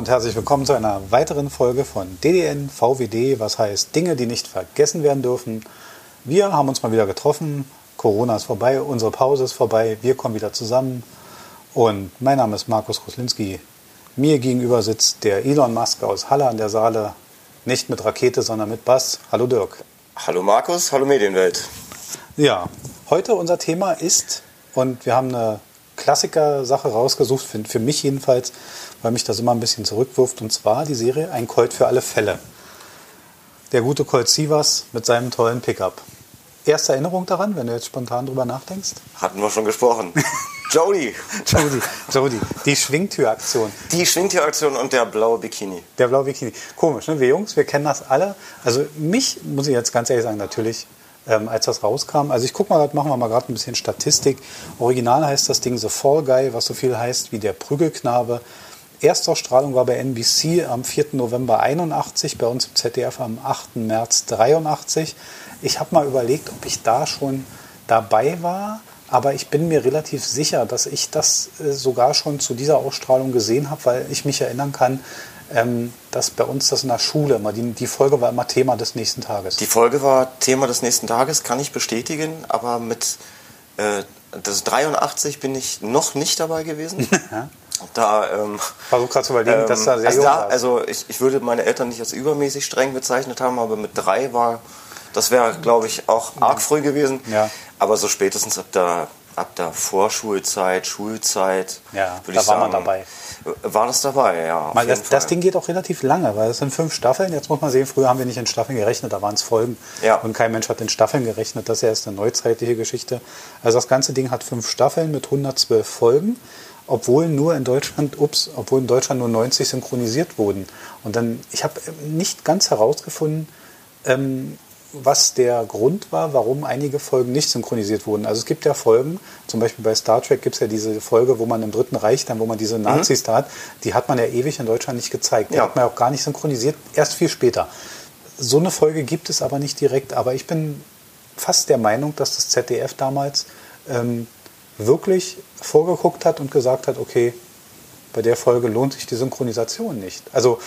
und herzlich willkommen zu einer weiteren Folge von DDN VWD, was heißt Dinge, die nicht vergessen werden dürfen. Wir haben uns mal wieder getroffen. Corona ist vorbei, unsere Pause ist vorbei, wir kommen wieder zusammen. Und mein Name ist Markus Roslinski. Mir gegenüber sitzt der Elon Musk aus Halle an der Saale. Nicht mit Rakete, sondern mit Bass. Hallo Dirk. Hallo Markus, hallo Medienwelt. Ja, heute unser Thema ist, und wir haben eine Klassiker-Sache rausgesucht, für, für mich jedenfalls, weil mich das immer ein bisschen zurückwirft, und zwar die Serie Ein Colt für alle Fälle. Der gute Colt Sievers mit seinem tollen Pickup. Erste Erinnerung daran, wenn du jetzt spontan drüber nachdenkst? Hatten wir schon gesprochen. Jody. Jody, Jody, die Schwingtüraktion. Die Schwingtüraktion und der blaue Bikini. Der blaue Bikini. Komisch, ne? Wir Jungs, wir kennen das alle. Also mich, muss ich jetzt ganz ehrlich sagen, natürlich, ähm, als das rauskam. Also ich guck mal, machen wir mal gerade ein bisschen Statistik. Original heißt das Ding The Fall Guy, was so viel heißt wie der Prügelknabe. Erstausstrahlung war bei NBC am 4. November 81, bei uns im ZDF am 8. März 83. Ich habe mal überlegt, ob ich da schon dabei war, aber ich bin mir relativ sicher, dass ich das äh, sogar schon zu dieser Ausstrahlung gesehen habe, weil ich mich erinnern kann, ähm, dass bei uns das in der Schule immer, die, die Folge war immer Thema des nächsten Tages. Die Folge war Thema des nächsten Tages, kann ich bestätigen, aber mit äh, das 83 bin ich noch nicht dabei gewesen. Da, ähm, Versuch gerade zu überlegen, ähm, dass da sehr also, jung da, warst. also ich, ich würde meine Eltern nicht als übermäßig streng bezeichnet haben, aber mit drei war, das wäre, glaube ich, auch arg früh gewesen. Ja. Aber so spätestens ab der, ab der Vorschulzeit, Schulzeit, Ja, würde da ich war man sagen, dabei. War das dabei, ja. Mal, das, das. Ding geht auch relativ lange, weil es sind fünf Staffeln. Jetzt muss man sehen, früher haben wir nicht in Staffeln gerechnet, da waren es Folgen. Ja. Und kein Mensch hat in Staffeln gerechnet. Das ist ja erst eine neuzeitliche Geschichte. Also das ganze Ding hat fünf Staffeln mit 112 Folgen, obwohl nur in Deutschland, ups, obwohl in Deutschland nur 90 synchronisiert wurden. Und dann, ich habe nicht ganz herausgefunden, ähm, was der Grund war, warum einige Folgen nicht synchronisiert wurden. Also es gibt ja Folgen, zum Beispiel bei Star Trek gibt es ja diese Folge, wo man im Dritten Reich dann, wo man diese Nazis da hat, die hat man ja ewig in Deutschland nicht gezeigt. Die Ja. hat man ja auch gar nicht synchronisiert, erst viel später. So eine Folge gibt es aber nicht direkt. Aber ich bin fast der Meinung, dass das ZDF damals ähm, wirklich vorgeguckt hat und gesagt hat, okay, bei der Folge lohnt sich die Synchronisation nicht. Also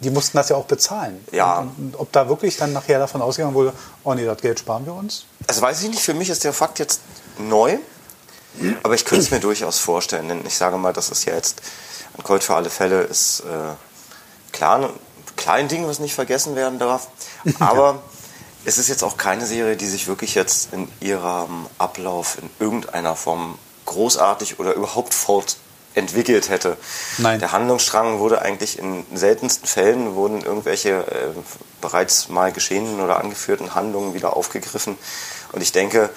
die mussten das ja auch bezahlen. Ja. Und, und ob da wirklich dann nachher davon ausgegangen wurde, oh nee, das Geld sparen wir uns? Also weiß ich nicht, für mich ist der Fakt jetzt neu, aber ich könnte es mir durchaus vorstellen, denn ich sage mal, das ist ja jetzt ein Colt für alle Fälle, ist äh, klar ein kleines Ding, was nicht vergessen werden darf, aber es ist jetzt auch keine Serie, die sich wirklich jetzt in ihrem Ablauf in irgendeiner Form großartig oder überhaupt fort entwickelt hätte. Nein. Der Handlungsstrang wurde eigentlich in seltensten Fällen wurden irgendwelche äh, bereits mal geschehenen oder angeführten Handlungen wieder aufgegriffen. Und ich denke,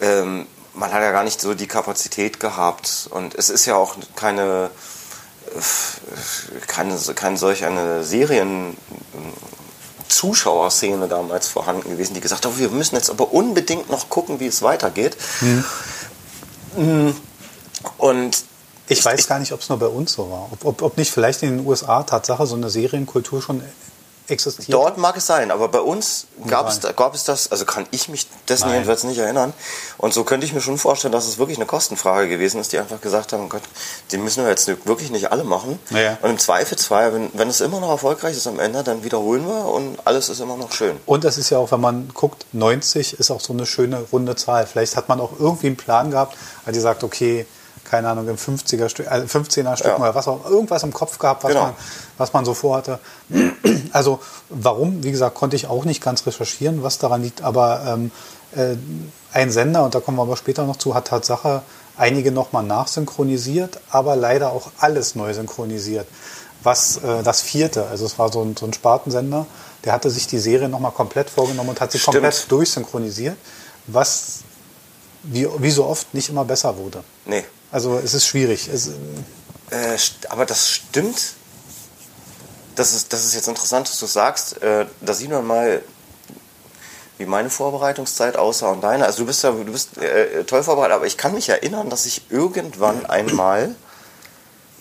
ähm, man hat ja gar nicht so die Kapazität gehabt. Und es ist ja auch keine, äh, keine, keine solch eine Serien. Zuschauerszene damals vorhanden gewesen, die gesagt haben, wir müssen jetzt aber unbedingt noch gucken, wie es weitergeht. Und Ich weiß gar nicht, ob es nur bei uns so war. Ob, ob, ob nicht vielleicht in den USA Tatsache so eine Serienkultur schon existiert. Dort mag es sein, aber bei uns gab es, gab es das, also kann ich mich dessen Nein. jedenfalls nicht erinnern. Und so könnte ich mir schon vorstellen, dass es wirklich eine Kostenfrage gewesen ist, die einfach gesagt haben, Gott, die müssen wir jetzt wirklich nicht alle machen. Ja. Und im Zweifelsfall, wenn, wenn es immer noch erfolgreich ist am Ende, dann wiederholen wir und alles ist immer noch schön. Und das ist ja auch, wenn man guckt, 90 ist auch so eine schöne runde Zahl. Vielleicht hat man auch irgendwie einen Plan gehabt, weil die sagt, okay, keine Ahnung, im 50er Stück, äh, 15er Stück Ja. oder was auch, irgendwas im Kopf gehabt, was, Genau. man, was man so vorhatte. Also warum, wie gesagt, konnte ich auch nicht ganz recherchieren, was daran liegt, aber ähm, äh, ein Sender, und da kommen wir aber später noch zu, hat Tatsache einige nochmal nachsynchronisiert, aber leider auch alles neu synchronisiert. Was äh, das vierte, also es war so ein, so ein Spartensender, der hatte sich die Serie nochmal komplett vorgenommen und hat sie Stimmt. komplett durchsynchronisiert, was wie, wie so oft nicht immer besser wurde. Nee. Also es ist schwierig. Es, Äh, aber das stimmt. Das ist, das ist jetzt interessant, dass du sagst. Äh, da sieht man mal, wie meine Vorbereitungszeit aussah und deine. Also du bist ja du bist äh, toll vorbereitet, aber ich kann mich erinnern, dass ich irgendwann einmal,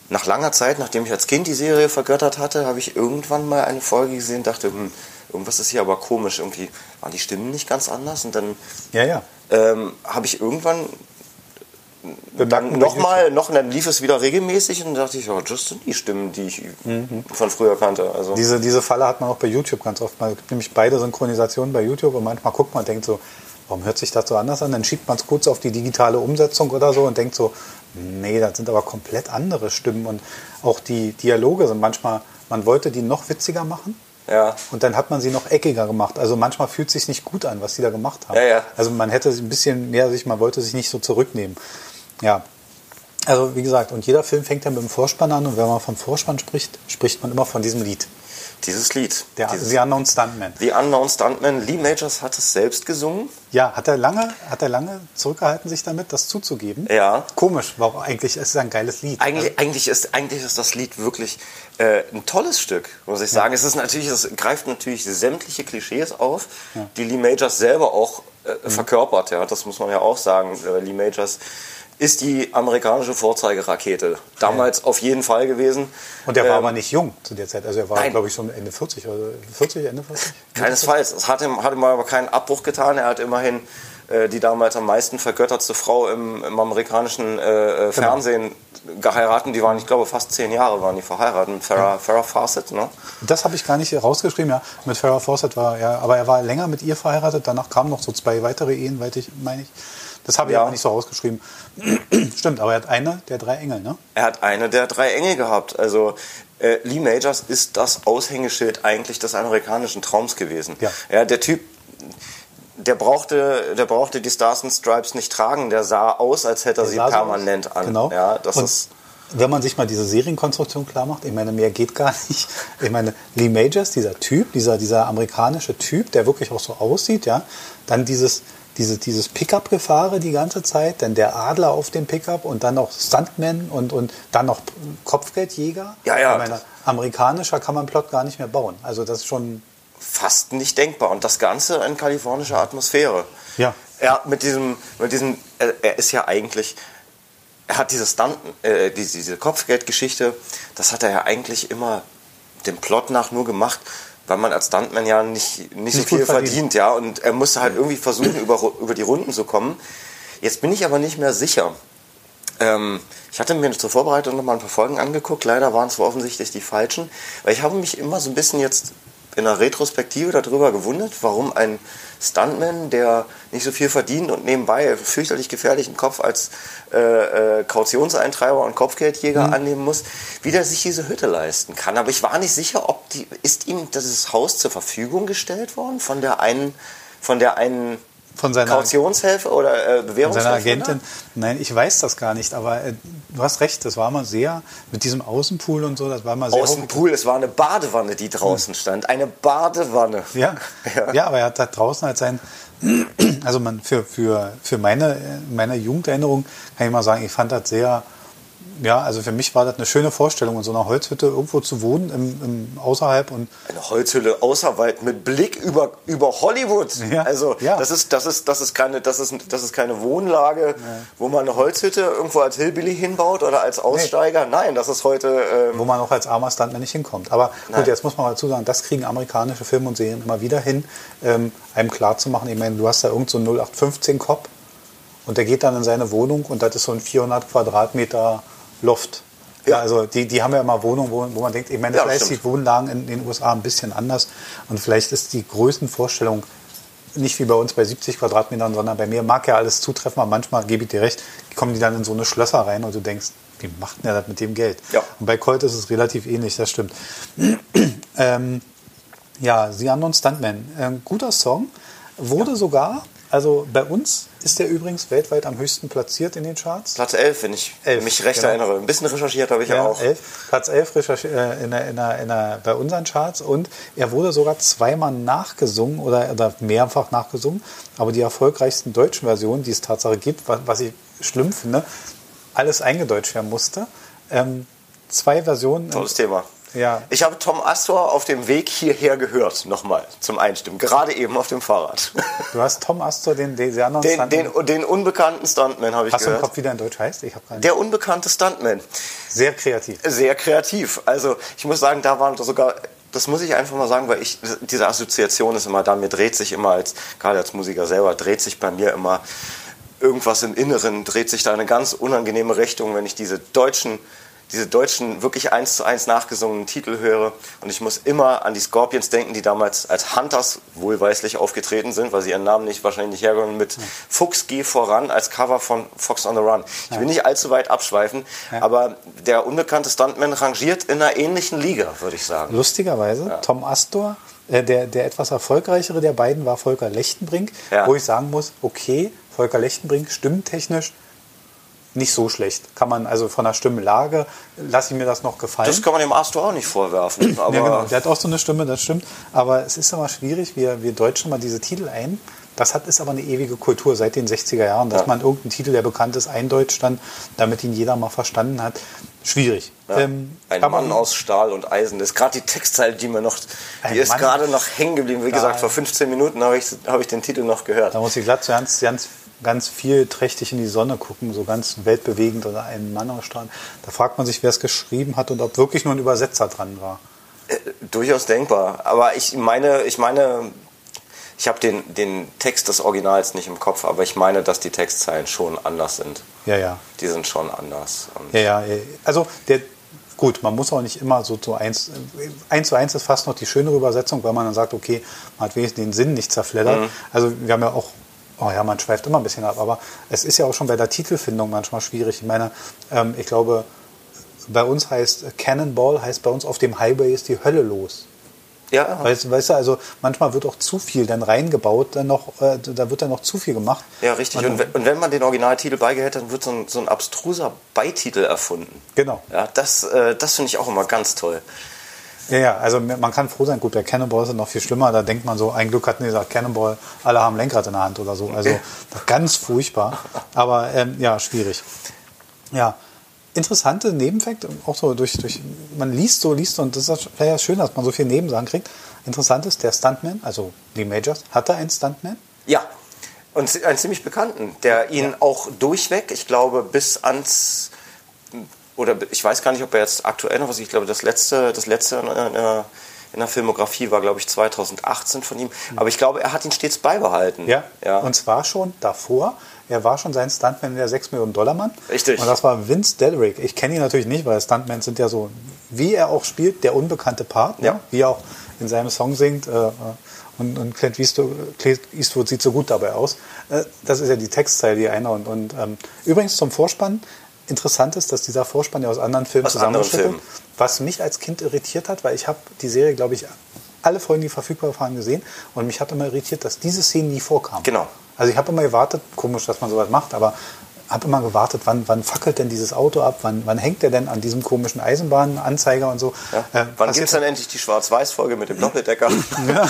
nach langer Zeit, nachdem ich als Kind die Serie vergöttert hatte, habe ich irgendwann mal eine Folge gesehen und dachte, hm, irgendwas ist hier aber komisch. Irgendwie waren die Stimmen nicht ganz anders und dann ja, ja. ähm, habe ich irgendwann dann nochmal, noch, dann lief es wieder regelmäßig und dann dachte ich, oh, das sind die Stimmen, die ich mhm. von früher kannte. Also. Diese, diese Falle hat man auch bei YouTube ganz oft. Man gibt nämlich beide Synchronisationen bei YouTube und manchmal guckt man und denkt so, warum hört sich das so anders an? Dann schiebt man es kurz auf die digitale Umsetzung oder so und denkt so, nee, das sind aber komplett andere Stimmen und auch die Dialoge sind manchmal, man wollte die noch witziger machen. Ja. Und dann hat man sie noch eckiger gemacht. Also manchmal fühlt es sich nicht gut an, was die da gemacht haben. Ja, ja. Also man hätte ein bisschen mehr sich, man wollte sich nicht so zurücknehmen. Ja. Also wie gesagt, und jeder Film fängt ja mit dem Vorspann an und wenn man vom Vorspann spricht, spricht man immer von diesem Lied. Dieses Lied. Der, dieses The Unknown Stuntman. The Unknown Stuntman. Lee Majors hat es selbst gesungen. Ja, hat er lange, hat er lange zurückgehalten, sich damit, das zuzugeben? Ja. Komisch, warum eigentlich ist es ein geiles Lied. Eigentlich, eigentlich, ist, eigentlich ist das Lied wirklich äh, ein tolles Stück, muss ich sagen. Ja. Es ist natürlich, es greift natürlich sämtliche Klischees auf, ja. die Lee Majors selber auch äh, mhm. verkörpert. Ja, das muss man ja auch sagen. Äh, Lee Majors ist die amerikanische Vorzeigerakete. Damals ja. auf jeden Fall gewesen. Und er war ähm, aber nicht jung zu der Zeit. Also er war, glaube ich, schon Ende 40 oder 40, Ende 40? Keinesfalls. Es hat ihm, hat ihm aber keinen Abbruch getan. Er hat immerhin äh, die damals am meisten vergöttertste Frau im, im amerikanischen äh, äh genau. Fernsehen genau. geheiratet. Die waren, ich glaube, fast zehn Jahre waren die verheiratet. Mit Farrah, ja. Farrah Fawcett, ne? Das habe ich gar nicht rausgeschrieben, ja. Mit Farrah Fawcett war, ja, aber er war länger mit ihr verheiratet. Danach kamen noch so zwei weitere Ehen, meine ich. Das habe ich ja. aber nicht so rausgeschrieben. Stimmt, aber er hat eine der drei Engel, ne? Er hat eine der drei Engel gehabt. Also äh, Lee Majors ist das Aushängeschild eigentlich des amerikanischen Traums gewesen. Ja. ja der Typ, der brauchte, der brauchte die Stars and Stripes nicht tragen. Der sah aus, als hätte er sie permanent so an. Genau. Ja, das Und ist wenn man sich mal diese Serienkonstruktion klar macht, ich meine, mehr geht gar nicht. Ich meine, Lee Majors, dieser Typ, dieser, dieser amerikanische Typ, der wirklich auch so aussieht, ja, dann dieses, diese, dieses Pickup-Gefahre die ganze Zeit, dann der Adler auf dem Pickup und dann noch Stuntman und, und dann noch Kopfgeldjäger. Ja, ja. Meine, amerikanischer kann man Plot gar nicht mehr bauen. Also das ist schon... Fast nicht denkbar. Und das Ganze in kalifornischer Atmosphäre. Ja. Ja, mit diesem, mit diesem, er ist ja eigentlich, er hat diese Stunt, äh, diese, diese Kopfgeldgeschichte, das hat er ja eigentlich immer dem Plot nach nur gemacht, weil man als Stuntman ja nicht, nicht, so viel verdient. verdient, ja. Und er musste halt irgendwie versuchen, über, über die Runden zu kommen. Jetzt bin ich aber nicht mehr sicher. Ähm, ich hatte mir zur Vorbereitung noch mal ein paar Folgen angeguckt. Leider waren es offensichtlich die falschen. Weil ich habe mich immer so ein bisschen jetzt in der Retrospektive darüber gewundert, warum ein Stuntman, der nicht so viel verdient und nebenbei fürchterlich gefährlichen Kopf als äh, äh, Kautionseintreiber und Kopfgeldjäger mhm. annehmen muss, wie der sich diese Hütte leisten kann. Aber ich war nicht sicher, ob die, ist ihm dieses Haus zur Verfügung gestellt worden von der einen, von der einen von seiner Kautionshilfe oder äh, Bewährungshilfe? Seiner Agentin? Oder? Nein, ich weiß das gar nicht, aber äh, du hast recht, das war mal sehr, mit diesem Außenpool und so, das war mal sehr. Außenpool, es war eine Badewanne, die draußen stand. Eine Badewanne. Ja, ja. ja aber er hat da draußen halt sein, also man, für, für, für meine, meine Jugenderinnerung kann ich mal sagen, ich fand das sehr ja, also für mich war das eine schöne Vorstellung, in so einer Holzhütte irgendwo zu wohnen, im, im außerhalb und eine Holzhütte außerhalb mit Blick über, über Hollywood. Ja, also ja. das ist das ist das ist keine das ist das ist keine Wohnlage, ja. wo man eine Holzhütte irgendwo als Hillbilly hinbaut oder als Aussteiger. Nee. Nein, das ist heute ähm wo man auch als armer Stuntman nicht hinkommt. Aber gut, Nein. jetzt muss man mal dazu sagen, das kriegen amerikanische Filme und Serien immer wieder hin, ähm, einem klar zu machen. Ich meine, du hast da irgend so einen 0815 Cop und der geht dann in seine Wohnung und das ist so ein 400 Quadratmeter Loft. Ja. also die, die haben ja immer Wohnungen, wo, wo man denkt, ich meine, ja, vielleicht die Wohnlagen in den USA ein bisschen anders und vielleicht ist die Größenvorstellung nicht wie bei uns bei 70 Quadratmetern, sondern bei mir mag ja alles zutreffen, aber manchmal gebe ich dir recht, kommen die dann in so eine Schlösser rein und du denkst, wie macht denn der das mit dem Geld? Ja. Und bei Colt ist es relativ ähnlich, das stimmt. ähm, ja, The Unknown Stuntman, ähm, guter Song, wurde ja. sogar also bei uns ist der übrigens weltweit am höchsten platziert in den Charts. Platz 11, wenn ich elf, mich recht genau. erinnere. Ein bisschen recherchiert habe ich ja, ja auch. 11, Platz 11 äh, in der, in der, in der, bei unseren Charts und er wurde sogar zweimal nachgesungen oder, oder mehrfach nachgesungen. Aber die erfolgreichsten deutschen Versionen, die es Tatsache gibt, was, was ich schlimm finde, alles eingedeutscht werden musste. Ähm, zwei Versionen. Tolles Thema. Ja. Ich habe Tom Astor auf dem Weg hierher gehört, nochmal zum Einstimmen, gerade eben auf dem Fahrrad. Du hast Tom Astor, den, den, den, den, den unbekannten Stuntman, habe ich hast gehört. Hast du im Kopf, wie der in Deutsch heißt? Ich Der unbekannte Stuntman. Sehr kreativ. Sehr kreativ. Also ich muss sagen, da waren sogar das muss ich einfach mal sagen, weil ich diese Assoziation ist immer da, mir dreht sich immer als gerade als Musiker selber dreht sich bei mir immer irgendwas im Inneren dreht sich da eine ganz unangenehme Richtung, wenn ich diese deutschen diese deutschen, wirklich eins zu eins nachgesungenen Titel höre. Und ich muss immer an die Scorpions denken, die damals als Hunters wohlweislich aufgetreten sind, weil sie ihren Namen nicht wahrscheinlich nicht hergenommen mit ja. Fuchs geh voran als Cover von Fox on the Run. Ich will nicht allzu weit abschweifen, ja. aber der unbekannte Stuntman rangiert in einer ähnlichen Liga, würde ich sagen. Lustigerweise, ja. Tom Astor, äh, der, der etwas erfolgreichere der beiden war Volker Lechtenbrink, wo ich sagen muss, okay, Volker Lechtenbrink stimmtechnisch nicht so schlecht. Kann man also von der Stimmenlage, lasse ich mir das noch gefallen. Das kann man dem Astor auch nicht vorwerfen. ja, genau. Der hat auch so eine Stimme, das stimmt. Aber es ist immer schwierig, wir, wir deutschen mal diese Titel ein. Das hat, ist aber eine ewige Kultur seit den 60er Jahren, dass ja. man irgendeinen Titel, der bekannt ist, eindeutscht dann, damit ihn jeder mal verstanden hat. Schwierig. Ja. Ähm, Ein Mann aus Stahl und Eisen. Das ist gerade die Textzeile, die mir noch, die ist gerade noch hängen geblieben. Wie gesagt, vor 15 Minuten habe ich, hab ich den Titel noch gehört. Da muss ich glatt ganz, ganz ganz viel trächtig in die Sonne gucken, so ganz weltbewegend oder einen Mann ausstrahlen. Da fragt man sich, wer es geschrieben hat und ob wirklich nur ein Übersetzer dran war. Äh, durchaus denkbar. Aber ich meine, ich meine, ich habe den, den Text des Originals nicht im Kopf, aber ich meine, dass die Textzeilen schon anders sind. Ja, ja. Die sind schon anders. Und ja, ja. Also der, gut, man muss auch nicht immer so zu eins, eins zu eins ist fast noch die schönere Übersetzung, weil man dann sagt, okay, man hat wenigstens den Sinn nicht zerfleddert. Mhm. Also wir haben ja auch Oh ja, man schweift immer ein bisschen ab, aber es ist ja auch schon bei der Titelfindung manchmal schwierig. Ich meine, ähm, ich glaube, bei uns heißt Cannonball, heißt bei uns auf dem Highway ist die Hölle los. Ja. Weißt, weißt du, also manchmal wird auch zu viel dann reingebaut, dann noch, äh, da wird dann noch zu viel gemacht. Ja, richtig. Und, und, wenn man den Originaltitel beigehält, dann wird so ein, so ein abstruser Beititel erfunden. Genau. Ja, das, äh, das finde ich auch immer ganz toll. Ja, ja, also man kann froh sein. Gut, bei Cannonball ist es noch viel schlimmer. Da denkt man so, ein Glück hatten die gesagt, Cannonball, alle haben Lenkrad in der Hand oder so. Also ganz furchtbar. Aber ähm, ja, schwierig. Ja, interessante Nebenfakt, auch so durch, durch, man liest so, liest so, und das ist vielleicht schön, dass man so viele Nebensachen kriegt. Interessant ist, der Stuntman, also die Majors, hat er einen Stuntman? Ja, und einen ziemlich bekannten, der ihn ja. auch durchweg, ich glaube, bis ans oder ich weiß gar nicht, ob er jetzt aktuell noch was, ich glaube, das letzte, das letzte in, in, in der Filmografie war, glaube ich, 2018 von ihm. Aber ich glaube, er hat ihn stets beibehalten. Ja, ja. und zwar schon davor. Er war schon sein Stuntman der 6 Millionen Dollar Mann. Richtig. Und das war Vince Delrick. Ich kenne ihn natürlich nicht, weil Stuntmans sind ja so, wie er auch spielt, der unbekannte Part. Ja. Wie er auch in seinem Song singt. Äh, äh und, und Clint, Eastwood, Clint, Eastwood, sieht so gut dabei aus. Äh, das ist ja die Textzeile, die einer. Und, und ähm, übrigens zum Vorspann interessant ist, dass dieser Vorspann ja aus anderen Filmen zusammengestellt wird. Was mich als Kind irritiert hat, weil ich habe die Serie, glaube ich, alle Folgen, die verfügbar waren, gesehen. Und mich hat immer irritiert, dass diese Szenen nie vorkamen. Genau. Also ich habe immer gewartet, komisch, dass man sowas macht, aber habe immer gewartet, wann, wann fackelt denn dieses Auto ab, wann, wann hängt der denn an diesem komischen Eisenbahnanzeiger und so. Ja. Äh, wann gibt es dann endlich die Schwarz-Weiß-Folge mit dem Doppeldecker? ja.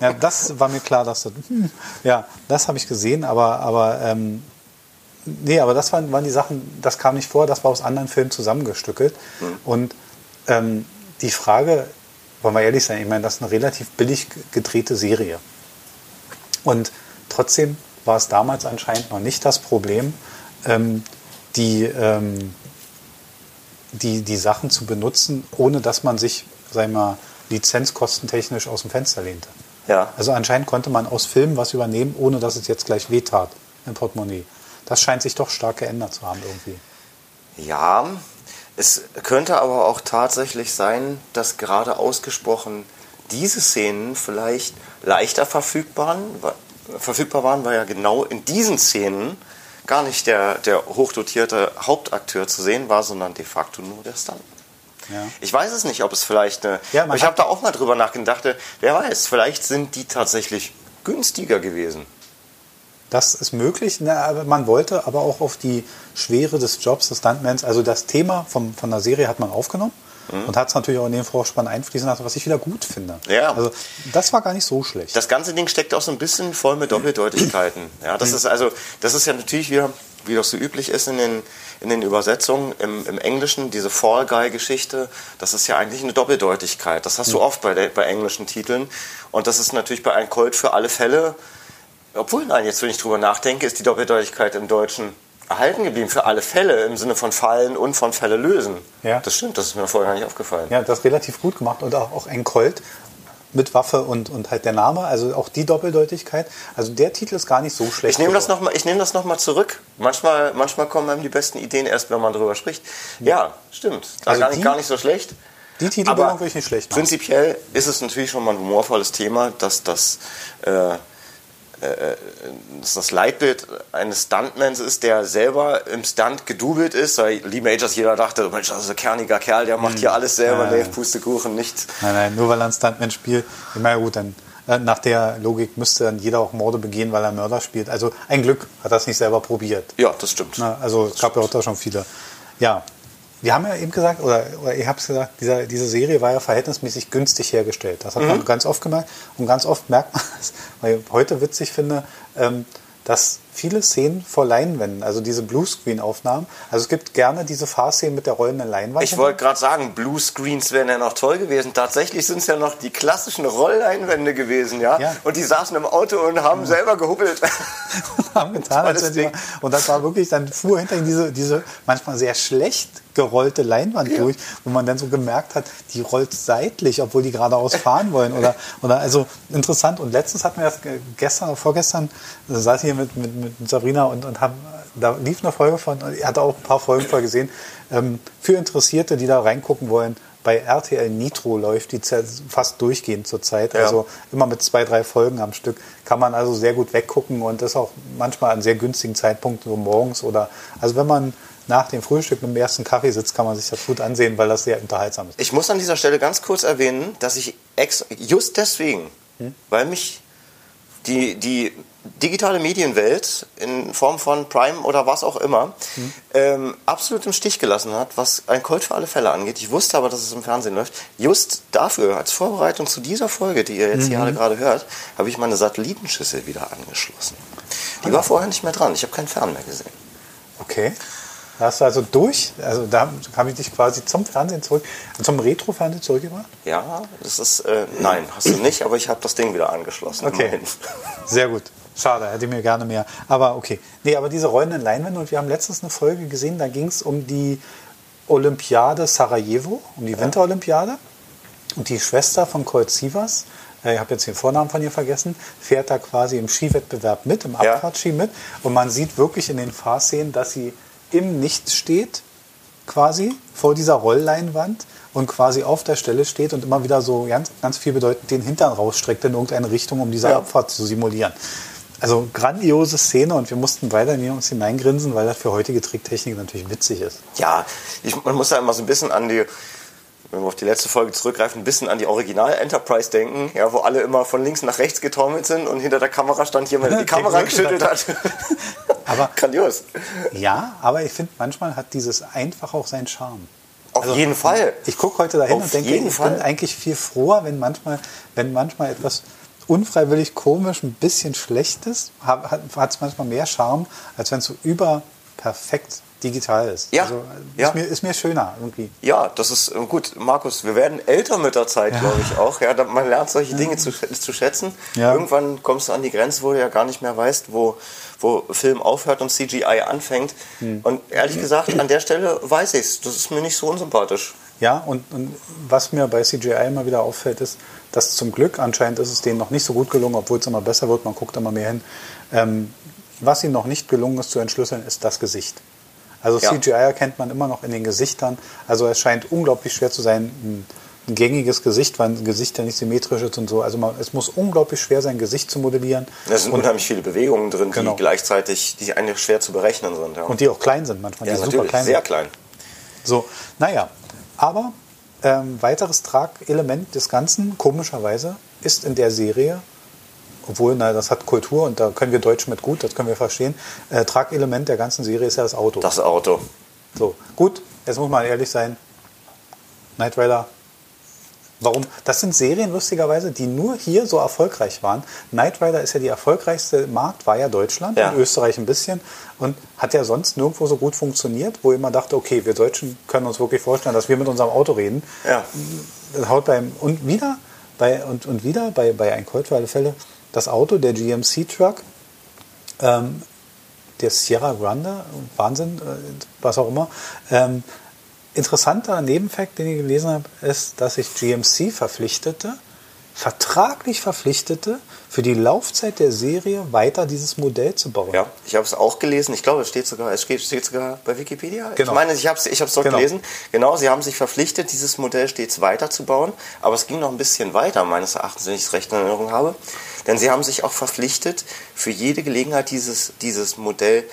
ja, das war mir klar, dass das, hm, ja, das habe ich gesehen, aber, aber ähm, Nee, aber das waren, waren die Sachen, das kam nicht vor, das war aus anderen Filmen zusammengestückelt. Mhm. Und ähm, die Frage, wollen wir ehrlich sein, ich meine, das ist eine relativ billig gedrehte Serie. Und trotzdem war es damals anscheinend noch nicht das Problem, ähm, die, ähm, die, die Sachen zu benutzen, ohne dass man sich, sagen wir mal, lizenzkostentechnisch aus dem Fenster lehnte. Ja. Also anscheinend konnte man aus Filmen was übernehmen, ohne dass es jetzt gleich wehtat im Portemonnaie. Das scheint sich doch stark geändert zu haben irgendwie. Ja, es könnte aber auch tatsächlich sein, dass gerade ausgesprochen diese Szenen vielleicht leichter verfügbar, verfügbar waren, weil ja genau in diesen Szenen gar nicht der, der hochdotierte Hauptakteur zu sehen war, sondern de facto nur der Stunt. Ja. Ich weiß es nicht, ob es vielleicht eine. Ja, ich habe da auch mal drüber nachgedacht. Wer weiß, vielleicht sind die tatsächlich günstiger gewesen. Das ist möglich. Ne, man wollte aber auch auf die Schwere des Jobs des Stuntmans, also das Thema vom, von der Serie hat man aufgenommen mhm. und hat es natürlich auch in den Vorspann einfließen lassen, was ich wieder gut finde. Ja. Also das war gar nicht so schlecht. Das ganze Ding steckt auch so ein bisschen voll mit Doppeldeutigkeiten. Ja, das mhm. ist also, das ist ja natürlich wieder, wie das so üblich ist in den, in den Übersetzungen im, im Englischen, diese Fall Guy-Geschichte, das ist ja eigentlich eine Doppeldeutigkeit. Das hast mhm. du oft bei, bei englischen Titeln. Und das ist natürlich bei einem Colt für alle Fälle obwohl, nein, jetzt wenn ich drüber nachdenke, ist die Doppeldeutigkeit im Deutschen erhalten geblieben für alle Fälle im Sinne von Fallen und von Fälle lösen. Ja. Das stimmt, das ist mir vorher gar nicht aufgefallen. Ja, das relativ gut gemacht und auch, auch Enkold mit Waffe und, und halt der Name, also auch die Doppeldeutigkeit. Also der Titel ist gar nicht so schlecht. Ich nehme das nochmal nehm noch mal zurück. Manchmal, manchmal kommen einem die besten Ideen erst, wenn man drüber spricht. Ja, stimmt. Also gar, nicht, gar nicht so schlecht. Die Titel Aber wirklich nicht schlecht. Machen. Prinzipiell ist es natürlich schon mal ein humorvolles Thema, dass das äh, dass das Leitbild eines Stuntmans ist, der selber im Stunt gedoubelt ist. Weil Lee Majors jeder dachte, Mensch, das ist ein kerniger Kerl, der macht hier alles selber, ja, Dave Pustekuchen, nicht. Nein, nein, nur weil er ein Stuntman spielt. Ich meine, gut, dann äh, nach der Logik müsste dann jeder auch Morde begehen, weil er Mörder spielt. Also ein Glück hat er es nicht selber probiert. Ja, das stimmt. Na, also es gab ja auch da schon viele. Ja, wir haben ja eben gesagt, oder, oder ich habe es gesagt, dieser, diese Serie war ja verhältnismäßig günstig hergestellt. Das hat mhm. man ganz oft gemerkt. Und ganz oft merkt man es, weil ich heute witzig finde, ähm, dass viele Szenen vor Leinwänden, also diese Bluescreen-Aufnahmen, also es gibt gerne diese Fahrszenen mit der rollenden Leinwand. Ich wollte gerade sagen, Bluescreens wären ja noch toll gewesen. Tatsächlich sind es ja noch die klassischen Rollleinwände gewesen, ja? ja? Und die saßen im Auto und haben ja. selber gehubbelt. haben getan, das Und das war wirklich, dann fuhr hinter ihnen diese, diese manchmal sehr schlecht gerollte Leinwand ja. durch, wo man dann so gemerkt hat, die rollt seitlich, obwohl die geradeaus fahren wollen. Oder, oder also interessant. Und letztens hatten wir das gestern oder vorgestern, da saß ich hier mit, mit, mit Sabrina und, und haben, da lief eine Folge von, er hatte auch ein paar Folgen vorher gesehen, ähm, für Interessierte, die da reingucken wollen, bei RTL Nitro läuft die fast durchgehend zurzeit. Ja. Also immer mit zwei, drei Folgen am Stück. Kann man also sehr gut weggucken und das auch manchmal an sehr günstigen Zeitpunkten, so morgens oder, also wenn man nach dem Frühstück mit dem ersten Kaffee sitzt, kann man sich das gut ansehen, weil das sehr unterhaltsam ist. Ich muss an dieser Stelle ganz kurz erwähnen, dass ich ex just deswegen, hm? weil mich die, die digitale Medienwelt in Form von Prime oder was auch immer hm. ähm, absolut im Stich gelassen hat, was ein Colt für alle Fälle angeht. Ich wusste aber, dass es im Fernsehen läuft. Just dafür, als Vorbereitung zu dieser Folge, die ihr jetzt mhm. hier alle gerade hört, habe ich meine Satellitenschüssel wieder angeschlossen. Die war vorher nicht mehr dran. Ich habe keinen Fern mehr gesehen. Okay. Da hast du also durch, also da habe ich dich quasi zum Fernsehen zurück, zum Retro-Fernsehen zurückgebracht? Ja, das ist, äh, nein, hast du nicht, aber ich habe das Ding wieder angeschlossen. Okay, immerhin. sehr gut. Schade, hätte ich mir gerne mehr. Aber okay. Nee, aber diese rollenden Leinwände und wir haben letztens eine Folge gesehen, da ging es um die Olympiade Sarajevo, um die ja. Winterolympiade. Und die Schwester von Colt Sievers, äh, ich habe jetzt den Vornamen von ihr vergessen, fährt da quasi im Skiwettbewerb mit, im Abfahrtski mit. Und man sieht wirklich in den Fahrszenen, dass sie im Nichts steht, quasi vor dieser Rollleinwand und quasi auf der Stelle steht und immer wieder so ganz, ganz viel bedeutend den Hintern rausstreckt in irgendeine Richtung, um diese ja. Abfahrt zu simulieren. Also grandiose Szene und wir mussten weiter in uns hineingrinsen, weil das für heutige Tricktechnik natürlich witzig ist. Ja, ich, man muss ja immer so ein bisschen an die wenn wir auf die letzte Folge zurückgreifen, ein bisschen an die Original Enterprise denken, ja, wo alle immer von links nach rechts getaumelt sind und hinter der Kamera stand jemand, der die Kamera geschüttelt hat. aber, Grandios. Ja, aber ich finde, manchmal hat dieses einfach auch seinen Charme. Auf also, jeden Fall. Ich gucke heute dahin auf und denke, ich Fall. bin eigentlich viel froher, wenn manchmal, wenn manchmal etwas unfreiwillig komisch, ein bisschen schlecht ist, hat es manchmal mehr Charme, als wenn es so überperfekt digital ist. Ja. Also, ja. Ist, mir, ist mir schöner irgendwie. Ja, das ist äh, gut. Markus, wir werden älter mit der Zeit, ja. glaube ich auch. Ja, man lernt solche ja. Dinge zu, zu schätzen. Ja. Irgendwann kommst du an die Grenze, wo du ja gar nicht mehr weißt, wo, wo Film aufhört und CGI anfängt. Hm. Und ehrlich gesagt, an der Stelle weiß ich es. Das ist mir nicht so unsympathisch. Ja, und, und was mir bei CGI immer wieder auffällt, ist, dass zum Glück, anscheinend ist es denen noch nicht so gut gelungen, obwohl es immer besser wird, man guckt immer mehr hin. Ähm, was ihnen noch nicht gelungen ist zu entschlüsseln, ist das Gesicht. Also ja. CGI erkennt man immer noch in den Gesichtern. Also es scheint unglaublich schwer zu sein, ein, gängiges Gesicht, weil ein Gesicht ja nicht symmetrisch ist und so. Also man, es muss unglaublich schwer sein, ein Gesicht zu modellieren. Es sind und, unheimlich viele Bewegungen drin, genau. die gleichzeitig, die eigentlich schwer zu berechnen sind. Ja. Und die auch klein sind manchmal. Ja, die super klein sehr klein. So, naja, aber ähm, weiteres Tragelement des Ganzen, komischerweise, ist in der Serie obwohl, na, das hat Kultur und da können wir Deutsch mit gut, das können wir verstehen. Äh, Tragelement der ganzen Serie ist ja das Auto. Das Auto. So, gut, jetzt muss man ehrlich sein. Knight Rider. Warum? Das sind Serien, lustigerweise, die nur hier so erfolgreich waren. Knight Rider ist ja die erfolgreichste Markt, war ja Deutschland ja. und Österreich ein bisschen und hat ja sonst nirgendwo so gut funktioniert, wo immer dachte, okay, wir Deutschen können uns wirklich vorstellen, dass wir mit unserem Auto reden. Ja. Das haut beim, und wieder bei, und, und wieder bei, bei ein Colt für alle Fälle, das Auto, der GMC-Truck, ähm, der Sierra Grande, Wahnsinn, äh, was auch immer. Ähm, interessanter Nebenfakt, den ich gelesen habe, ist, dass sich GMC verpflichtete, vertraglich verpflichtete, für die Laufzeit der Serie weiter dieses Modell zu bauen. Ja, ich habe es auch gelesen. Ich glaube, es steht sogar, es steht, sogar bei Wikipedia. Genau. Ich meine, ich habe es ich hab's dort Genau. gelesen. Genau, sie haben sich verpflichtet, dieses Modell stets weiterzubauen. Aber es ging noch ein bisschen weiter, meines Erachtens, wenn ich es recht in Erinnerung habe. Denn sie haben sich auch verpflichtet, für jede Gelegenheit dieses, dieses Modell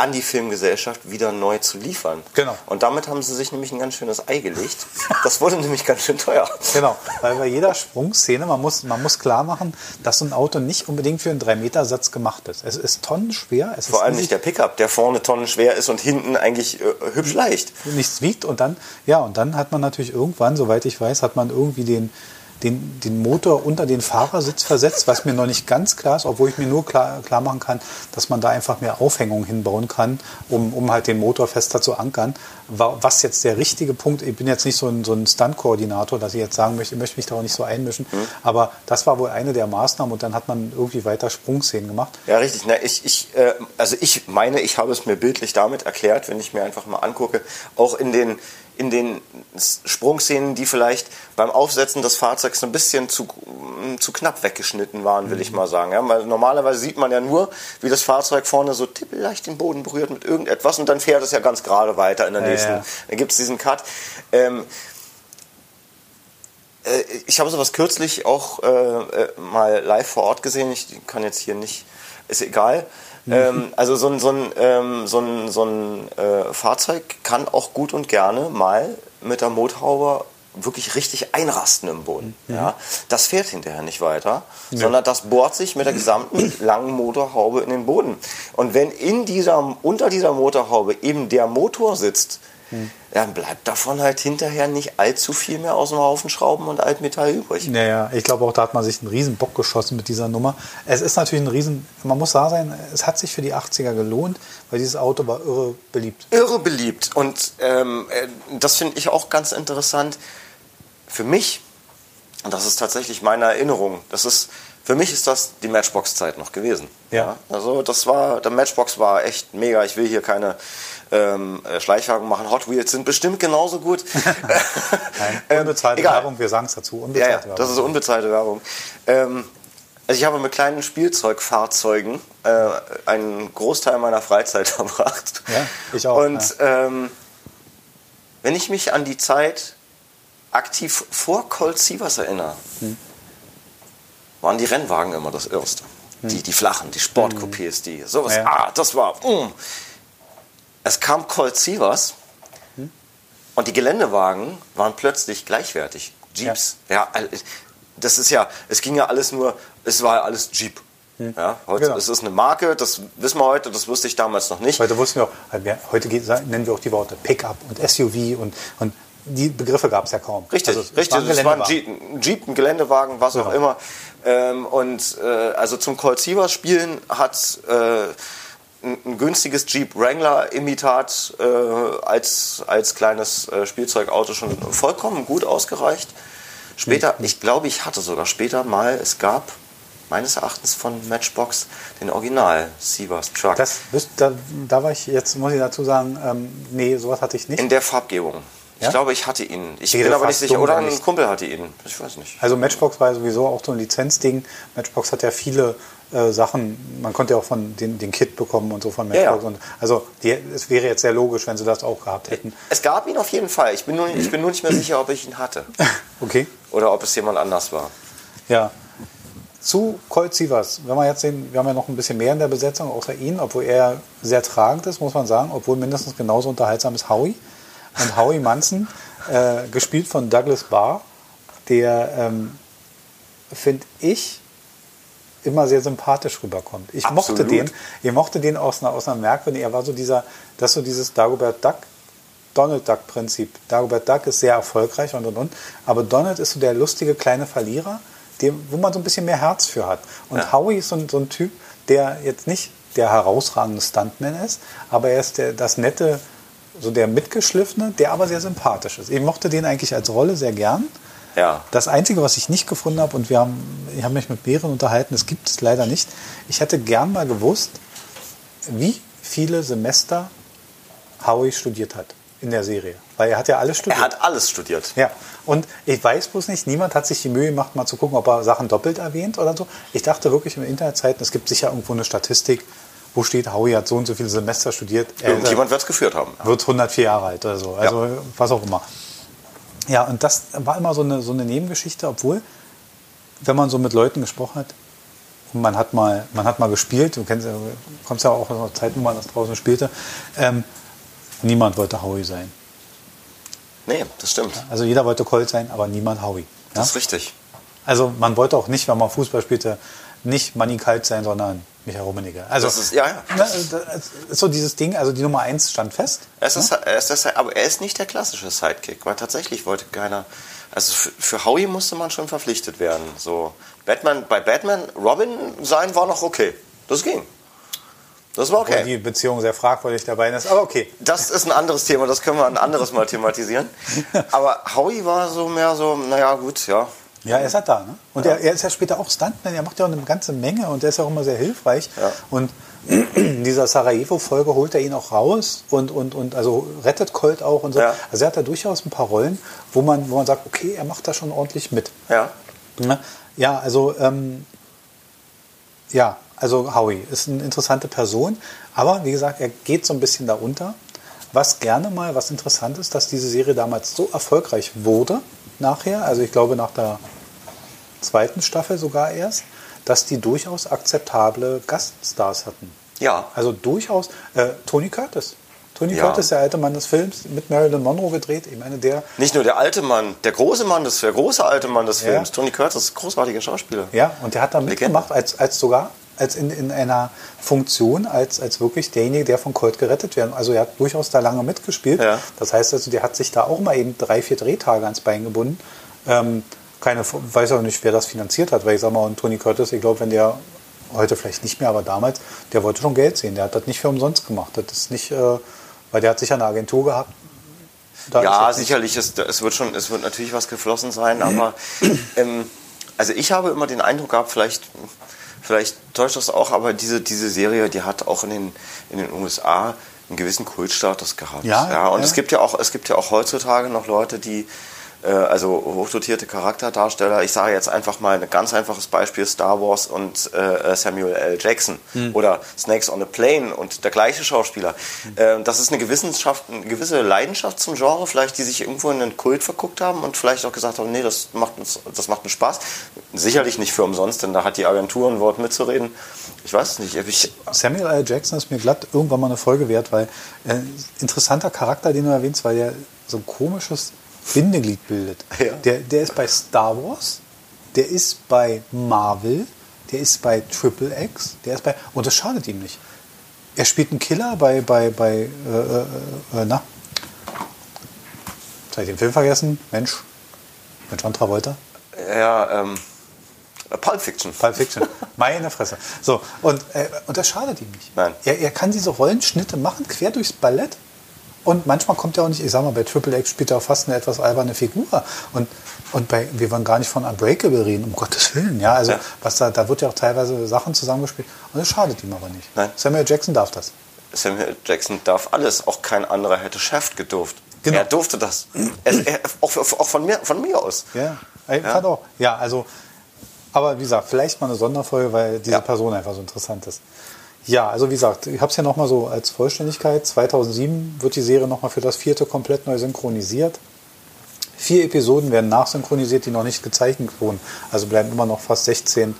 an die Filmgesellschaft wieder neu zu liefern. Genau. Und damit haben sie sich nämlich ein ganz schönes Ei gelegt. Das wurde nämlich ganz schön teuer. Genau, weil bei jeder Sprungszene, man muss, man muss klar machen, dass so ein Auto nicht unbedingt für einen 3-Meter-Satz gemacht ist. Es ist tonnenschwer, es Vor ist allem nicht der Pickup, der vorne tonnenschwer ist und hinten eigentlich äh, hübsch leicht. nichts wiegt und dann, ja, und dann hat man natürlich irgendwann, soweit ich weiß, hat man irgendwie den, den, den Motor unter den Fahrersitz versetzt, was mir noch nicht ganz klar ist, obwohl ich mir nur klar, klar machen kann, dass man da einfach mehr Aufhängung hinbauen kann, um, um halt den Motor fester zu ankern. Wa- Was jetzt der richtige Punkt, ich bin jetzt nicht so ein, so ein Stunt-Koordinator, dass ich jetzt sagen möchte, ich möchte mich da auch nicht so einmischen, aber das war wohl eine der Maßnahmen und dann hat man irgendwie weiter Sprungszenen gemacht. Ja, richtig. Na, ich, ich, äh, also ich meine, ich habe es mir bildlich damit erklärt, wenn ich mir einfach mal angucke, auch in den, in den Sprungszenen, die vielleicht beim Aufsetzen des Fahrzeugs ein bisschen zu, m, zu knapp weggeschnitten waren, will ich mal sagen. Ja, weil normalerweise sieht man ja nur, wie das Fahrzeug vorne so tippelleicht den Boden berührt mit irgendetwas und dann fährt es ja ganz gerade weiter in der Ja, nächsten. ja. Dann gibt es diesen Cut. Ähm, äh, ich habe sowas kürzlich auch äh, äh, mal live vor Ort gesehen. Ich kann jetzt hier nicht, ist egal. Ähm, also so ein, so ein, ähm, so ein, so ein äh, Fahrzeug kann auch gut und gerne mal mit der Motorhaube wirklich richtig einrasten im Boden. Ja? Das fährt hinterher nicht weiter, sondern das bohrt sich mit der gesamten langen Motorhaube in den Boden. Und wenn in dieser, unter dieser Motorhaube eben der Motor sitzt, dann bleibt davon halt hinterher nicht allzu viel mehr aus dem Haufen Schrauben und Altmetall übrig. Naja, ich glaube auch, da hat man sich einen riesen Bock geschossen mit dieser Nummer. Es ist natürlich ein riesen, man muss da sein, es hat sich für die 80er gelohnt, weil dieses Auto war irre beliebt. Irre beliebt. Und ähm, äh, das finde ich auch ganz interessant. Für mich, und das ist tatsächlich meine Erinnerung, das ist, für mich ist das die Matchbox-Zeit noch gewesen. Ja. Also das war, der Matchbox war echt mega. Ich will hier keine ähm, äh, Schleichwagen machen. Hot Wheels sind bestimmt genauso gut. Nein, Ähm, unbezahlte egal. Werbung, wir sagen es dazu, Ja, unbezahlte ja, Werbung. das ist unbezahlte Werbung. Ähm, also ich habe mit kleinen Spielzeugfahrzeugen äh, einen Großteil meiner Freizeit verbracht. Ja, ich auch, Und ähm, wenn ich mich an die Zeit aktiv vor Colt Sievers erinnere, Hm. waren die Rennwagen immer das Erste. Die, die flachen, die Sportcoupés, die sowas. Hm. Ja. Ah, das war. Mm. Es kam Colt Sievers Hm. und die Geländewagen waren plötzlich gleichwertig. Jeeps. Ja. all- das ist ja, es ging ja alles nur, es war ja alles Jeep. Ja, heute Genau. es ist eine Marke, das wissen wir heute, das wusste ich damals noch nicht. Heute wussten wir auch, wir- heute nennen wir auch die Worte Pickup und SUV und, und die Begriffe gab es ja kaum. Richtig, Also, es richtig. waren Das war ein. Jeep, ein, Jeep, ein Geländewagen, was auch Genau. immer. Ähm, und äh, also zum Colt Sievers spielen hat äh, ein, ein günstiges Jeep Wrangler Imitat äh, als, als kleines äh, Spielzeugauto schon vollkommen gut ausgereicht. Später, Mhm. ich glaube, ich hatte sogar später mal, es gab meines Erachtens von Matchbox den Original Sievers Truck. Das, da, da war ich, jetzt muss ich dazu sagen, ähm, nee, sowas hatte ich nicht. in der Farbgebung. Ich Ja? glaube, ich hatte ihn. Ich Rede bin aber nicht sicher. Oder ein Kumpel hatte ihn. Ich weiß nicht. Also Matchbox war sowieso auch so ein Lizenzding. Matchbox hat ja viele äh, Sachen, man konnte ja auch von den, den Kit bekommen und so von Ja, ja. Matchbox. Und, also die, es wäre jetzt sehr logisch, wenn sie das auch gehabt hätten. Es gab ihn auf jeden Fall. Ich bin nur, ich bin nur nicht mehr sicher, ob ich ihn hatte. Okay, Oder ob es jemand anders war. ja. Zu Colt Sievers, wenn wir jetzt sehen, wir haben ja noch ein bisschen mehr in der Besetzung, außer ihn, obwohl er sehr tragend ist, muss man sagen, obwohl mindestens genauso unterhaltsam ist Howie. Und Howie Manson, äh, gespielt von Douglas Barr, der, ähm, finde ich, immer sehr sympathisch rüberkommt. Ich mochte Absolut. den, ich mochte den aus einer, aus einer merkwürdigen, er war so dieser, das so dieses Dagobert Duck, Donald Duck Prinzip. Dagobert Duck ist sehr erfolgreich und und und, aber Donald ist so der lustige kleine Verlierer, dem, wo man so ein bisschen mehr Herz für hat. Und Ja. Howie ist so ein, so ein Typ, der jetzt nicht der herausragende Stuntman ist, aber er ist der, das nette, so der mitgeschliffene, der aber sehr sympathisch ist. Ich mochte den eigentlich als Rolle sehr gern. Ja. Das Einzige, was ich nicht gefunden habe, und wir haben, ich habe mich mit mehreren unterhalten, das gibt es leider nicht. Ich hätte gern mal gewusst, wie viele Semester Howie studiert hat. in der Serie, weil er hat ja alles studiert. Er hat alles studiert. Ja, und ich weiß bloß nicht, niemand hat sich die Mühe gemacht, mal zu gucken, ob er Sachen doppelt erwähnt oder so. Ich dachte wirklich in Internetzeiten, es gibt sicher irgendwo eine Statistik, wo steht, Howie hat so und so viele Semester studiert. Er Irgendjemand wird es geführt haben. wird 104 Jahre alt oder so, also was auch immer. Ja, und das war immer so eine, so eine Nebengeschichte, obwohl, wenn man so mit Leuten gesprochen hat, und man hat mal, man hat mal gespielt, du kennst kommst ja auch aus einer Zeit, wo man das draußen spielte, ähm, niemand wollte Howie sein. Nee, das stimmt. Also jeder wollte Colt sein, aber niemand Howie. Ja? Das ist richtig. Also man wollte auch nicht, wenn man Fußball spielte, nicht Manny Kalt sein, sondern Michael Rummenigge. Also Das ist, ja, ja. ne, das ist so dieses Ding, also die Nummer eins stand fest. Es ist, er ist das, aber er ist nicht der klassische Sidekick, weil tatsächlich wollte keiner. Also für, für Howie musste man schon verpflichtet werden. So Batman, bei Batman Robin sein war noch okay. Das ging. Das war Obwohl okay. die Beziehung sehr fragwürdig dabei ist, aber okay. Das ist ein anderes Thema, das können wir ein anderes Mal thematisieren. Aber Howie war so mehr so, naja, gut, ja. Ja, er ist halt da. Ne? Und Er, er ist ja später auch Stuntman, er macht ja auch eine ganze Menge und er ist ja auch immer sehr hilfreich. Ja. Und in dieser Sarajevo-Folge holt er ihn auch raus und, und, und also rettet Colt auch und so. Ja. Also er hat da durchaus ein paar Rollen, wo man, wo man sagt, okay, er macht da schon ordentlich mit. Ja. Ne? Ja, also ähm, ja, also Howie ist eine interessante Person, aber wie gesagt, er geht so ein bisschen da unter. Was gerne mal, was interessant ist, dass diese Serie damals so erfolgreich wurde nachher, also ich glaube nach der zweiten Staffel sogar erst, dass die durchaus akzeptable Gaststars hatten. Ja. Also durchaus äh, Tony Curtis. Tony Ja. Curtis, der alte Mann des Films, mit Marilyn Monroe gedreht. Ich meine, der Nicht nur der alte Mann, der große Mann des, der große alte Mann des Ja. Films, Tony Curtis, großartiger Schauspieler. Ja, und der hat da mitgemacht, als, als sogar als in, in einer Funktion, als, als wirklich derjenige, der von Colt gerettet werden. Also er hat durchaus da lange mitgespielt. Ja. Das heißt also, der hat sich da auch mal eben drei, vier Drehtage ans Bein gebunden. Ähm, keine, weiß auch nicht, wer das finanziert hat, weil ich sag mal, und Tony Curtis, ich glaube, wenn der heute vielleicht nicht mehr, aber damals, der wollte schon Geld sehen. Der hat das nicht für umsonst gemacht. Das ist nicht, äh, weil der hat sicher eine Agentur gehabt. Da Ja, ist sicherlich, ist, es wird schon, es wird natürlich was geflossen sein, aber ähm, also ich habe immer den Eindruck gehabt, vielleicht, vielleicht täuscht das auch, aber diese, diese Serie, die hat auch in den, in den USA einen gewissen Kultstatus gehabt. Ja, und ja. es gibt ja auch, es gibt ja auch heutzutage noch Leute, die also hochdotierte Charakterdarsteller. Ich sage jetzt einfach mal ein ganz einfaches Beispiel: Star Wars und äh, Samuel L. Jackson Hm. oder Snakes on a Plane und der gleiche Schauspieler. Äh, das ist eine, Gewissenschaft, eine gewisse Leidenschaft zum Genre, vielleicht die sich irgendwo in einen Kult verguckt haben und vielleicht auch gesagt haben, nee, das macht uns, das macht uns Spaß. Sicherlich nicht für umsonst, denn da hat die Agentur ein Wort mitzureden. Ich weiß nicht. Ich, Samuel L. Jackson ist mir glatt irgendwann mal eine Folge wert, weil äh, interessanter Charakter, den du erwähnst, weil der so ein komisches Bindeglied bildet. Ja. Der, der ist bei Star Wars, der ist bei Marvel, der ist bei Triple X, der ist bei und das schadet ihm nicht. Er spielt einen Killer bei bei bei äh, äh, äh, na. Jetzt habe ich den Film vergessen. Mensch, mit John Travolta. ja, ähm, Pulp Fiction. Pulp Fiction. Meine Fresse. So, und, äh, und das schadet ihm nicht. Nein. Er, er kann diese Rollenschnitte machen, quer durchs Ballett. Und manchmal kommt er auch nicht, ich sag mal, bei Triple X spielt er auch fast eine etwas alberne Figur. Und, und bei, wir wollen gar nicht von Unbreakable reden, um Gottes Willen. Ja, also Ja. was da, da wird ja auch teilweise Sachen zusammengespielt. Und das schadet ihm aber nicht. Nein. Samuel Jackson darf das. Samuel Jackson darf alles. Auch kein anderer hätte Shaft gedurft. Genau. Er durfte das. Er, er, auch auch von, mir, von mir aus. Ja, ich fand auch. Ja, also, aber wie gesagt, vielleicht mal eine Sonderfolge, weil diese Ja. Person einfach so interessant ist. Ja, also wie gesagt, ich habe es ja nochmal so als Vollständigkeit. 2007 wird die Serie nochmal für das vierte komplett neu synchronisiert. Vier Episoden werden nachsynchronisiert, die noch nicht gezeichnet wurden. Also bleiben immer noch fast 16,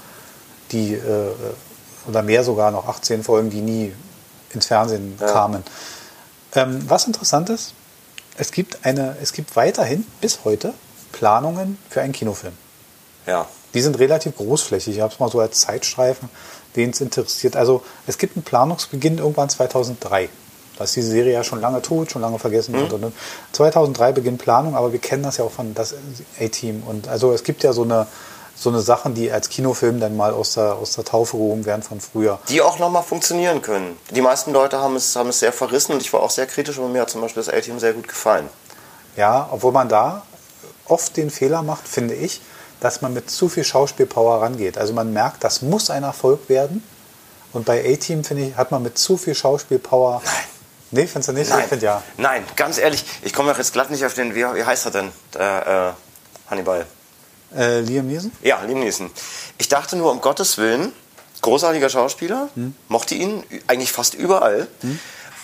die, äh, oder mehr sogar noch 18 Folgen, die nie ins Fernsehen Ja. kamen. Ähm, was interessant ist, es gibt, eine, es gibt weiterhin bis heute Planungen für einen Kinofilm. Ja. Die sind relativ großflächig. Ich habe es mal so als Zeitstreifen, den es interessiert. Also es gibt einen Planungsbeginn irgendwann 2003. Da ist diese Serie ja schon lange tot, schon lange vergessen. Und, und, und. 2003 beginnt Planung, aber wir kennen das ja auch von das A-Team. Und also es gibt ja so eine, so eine Sachen, die als Kinofilm dann mal aus der, aus der Taufe gehoben werden von früher. Die auch nochmal funktionieren können. Die meisten Leute haben es, haben es sehr verrissen und ich war auch sehr kritisch, aber mir hat zum Beispiel das A-Team sehr gut gefallen. Ja, obwohl man da oft den Fehler macht, finde ich, dass man mit zu viel Schauspielpower rangeht. Also man merkt, das muss ein Erfolg werden. Und bei A-Team, finde ich, hat man mit zu viel Schauspielpower Nee, findest du nicht? Nein, Ich finde ja. Nein, ganz ehrlich, ich komme doch jetzt glatt nicht auf den, wie, wie heißt er denn? Der, äh, Hannibal. Äh, Liam Neeson? Ja, Liam Neeson. Ich dachte nur, um Gottes Willen, großartiger Schauspieler, Hm. mochte ihn eigentlich fast überall.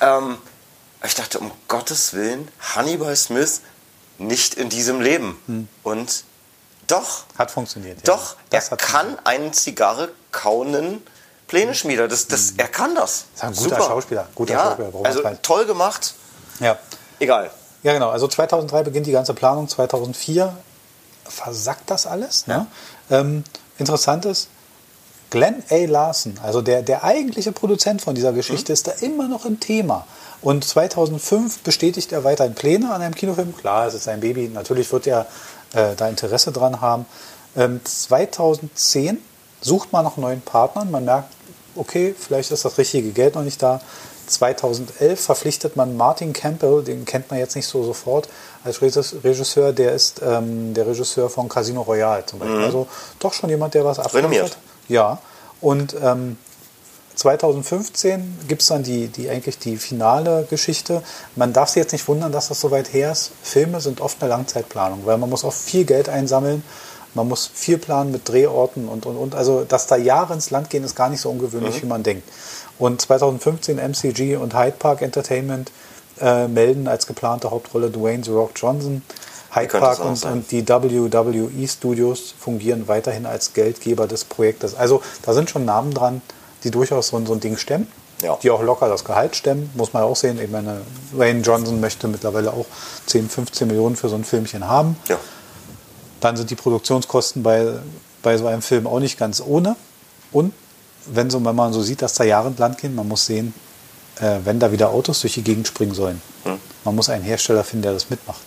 Ähm, ich dachte, um Gottes Willen, Hannibal Smith nicht in diesem Leben. Und doch, Hat funktioniert. Ja. doch, er Das hat kann einen Zigarre kauenden Pläneschmieder. Das, das, er kann das. Ist ein guter Schauspieler, guter ja, Schauspieler, Also toll gemacht. Ja. Egal. ja, genau. Also 2003 beginnt die ganze Planung. 2004 versackt das alles. Ne? Ähm, interessant ist, Glenn A. Larson, also der, der eigentliche Produzent von dieser Geschichte, ist da immer noch im Thema. Und 2005 bestätigt er weiterhin Pläne an einem Kinofilm. Klar, es ist sein Baby, natürlich wird er äh, da Interesse dran haben. Ähm, 2010 sucht man nach neuen Partnern. Man merkt, okay, vielleicht ist das richtige Geld noch nicht da. 2011 verpflichtet man Martin Campbell, den kennt man jetzt nicht so sofort, als Regis- Regisseur. Der ist ähm, der Regisseur von Casino Royale zum Beispiel. Also doch schon jemand, der was Mhm. Renommiert. abgeliefert. Ja. Und ähm, 2015 gibt es dann die, die eigentlich die finale Geschichte. Man darf sich jetzt nicht wundern, dass das so weit her ist. Filme sind oft eine Langzeitplanung, weil man muss auch viel Geld einsammeln. Man muss viel planen mit Drehorten und, und, und. Also, dass da Jahre ins Land gehen, ist gar nicht so ungewöhnlich, wie man denkt. Und 2015 MCG und Hyde Park Entertainment äh, melden als geplante Hauptrolle Dwayne The Rock Johnson. Hyde Park und, und die WWE Studios fungieren weiterhin als Geldgeber des Projektes. Also da sind schon Namen dran, die durchaus so, ein- so ein Ding stemmen, Ja. die auch locker das Gehalt stemmen, muss man auch sehen. Ich meine, Wayne Johnson möchte mittlerweile auch 10, 15 Millionen für so ein Filmchen haben. Ja. Dann sind die Produktionskosten bei, bei so einem Film auch nicht ganz ohne. Und wenn, so, wenn man so sieht, dass da Jahre ins Land gehen, man muss sehen, äh, wenn da wieder Autos durch die Gegend springen sollen, Hm. man muss einen Hersteller finden, der das mitmacht.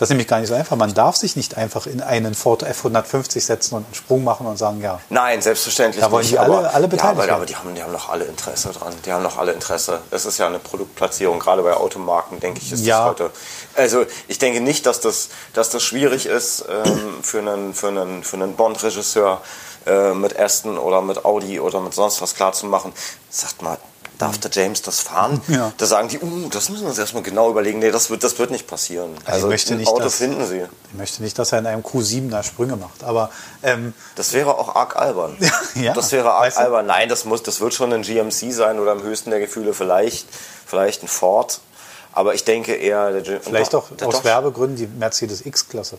Das ist nämlich gar nicht so einfach. Man darf sich nicht einfach in einen Ford F150 setzen und einen Sprung machen und sagen, ja, Nein, selbstverständlich Da wollen nicht. die alle- aber, alle ja, beteiligt aber, werden. aber die, haben, die haben doch alle Interesse dran. Die haben doch alle Interesse. Es ist ja eine Produktplatzierung, gerade bei Automarken, denke ich, ist Ja. das heute. Also ich denke nicht, dass das, dass das schwierig ist ähm, für einen, für einen, für einen Bond-Regisseur äh, mit Aston oder mit Audi oder mit sonst was klarzumachen. Sagt mal, darf der James das fahren? Ja. Da sagen die, uh, das müssen wir uns erstmal genau überlegen. Nee, das wird, das wird nicht passieren. Also ich möchte ein nicht, Auto dass- finden sie. ich möchte nicht, dass er in einem Q7 da Sprünge macht. Aber ähm, Das wäre auch arg albern. Ja, das wäre arg albern. Nein, das, muss, das wird schon ein GMC sein oder im höchsten der Gefühle vielleicht, vielleicht ein Ford. Aber ich denke eher... Der, G- vielleicht auch aus Dodge. Werbegründen die Mercedes X-Klasse.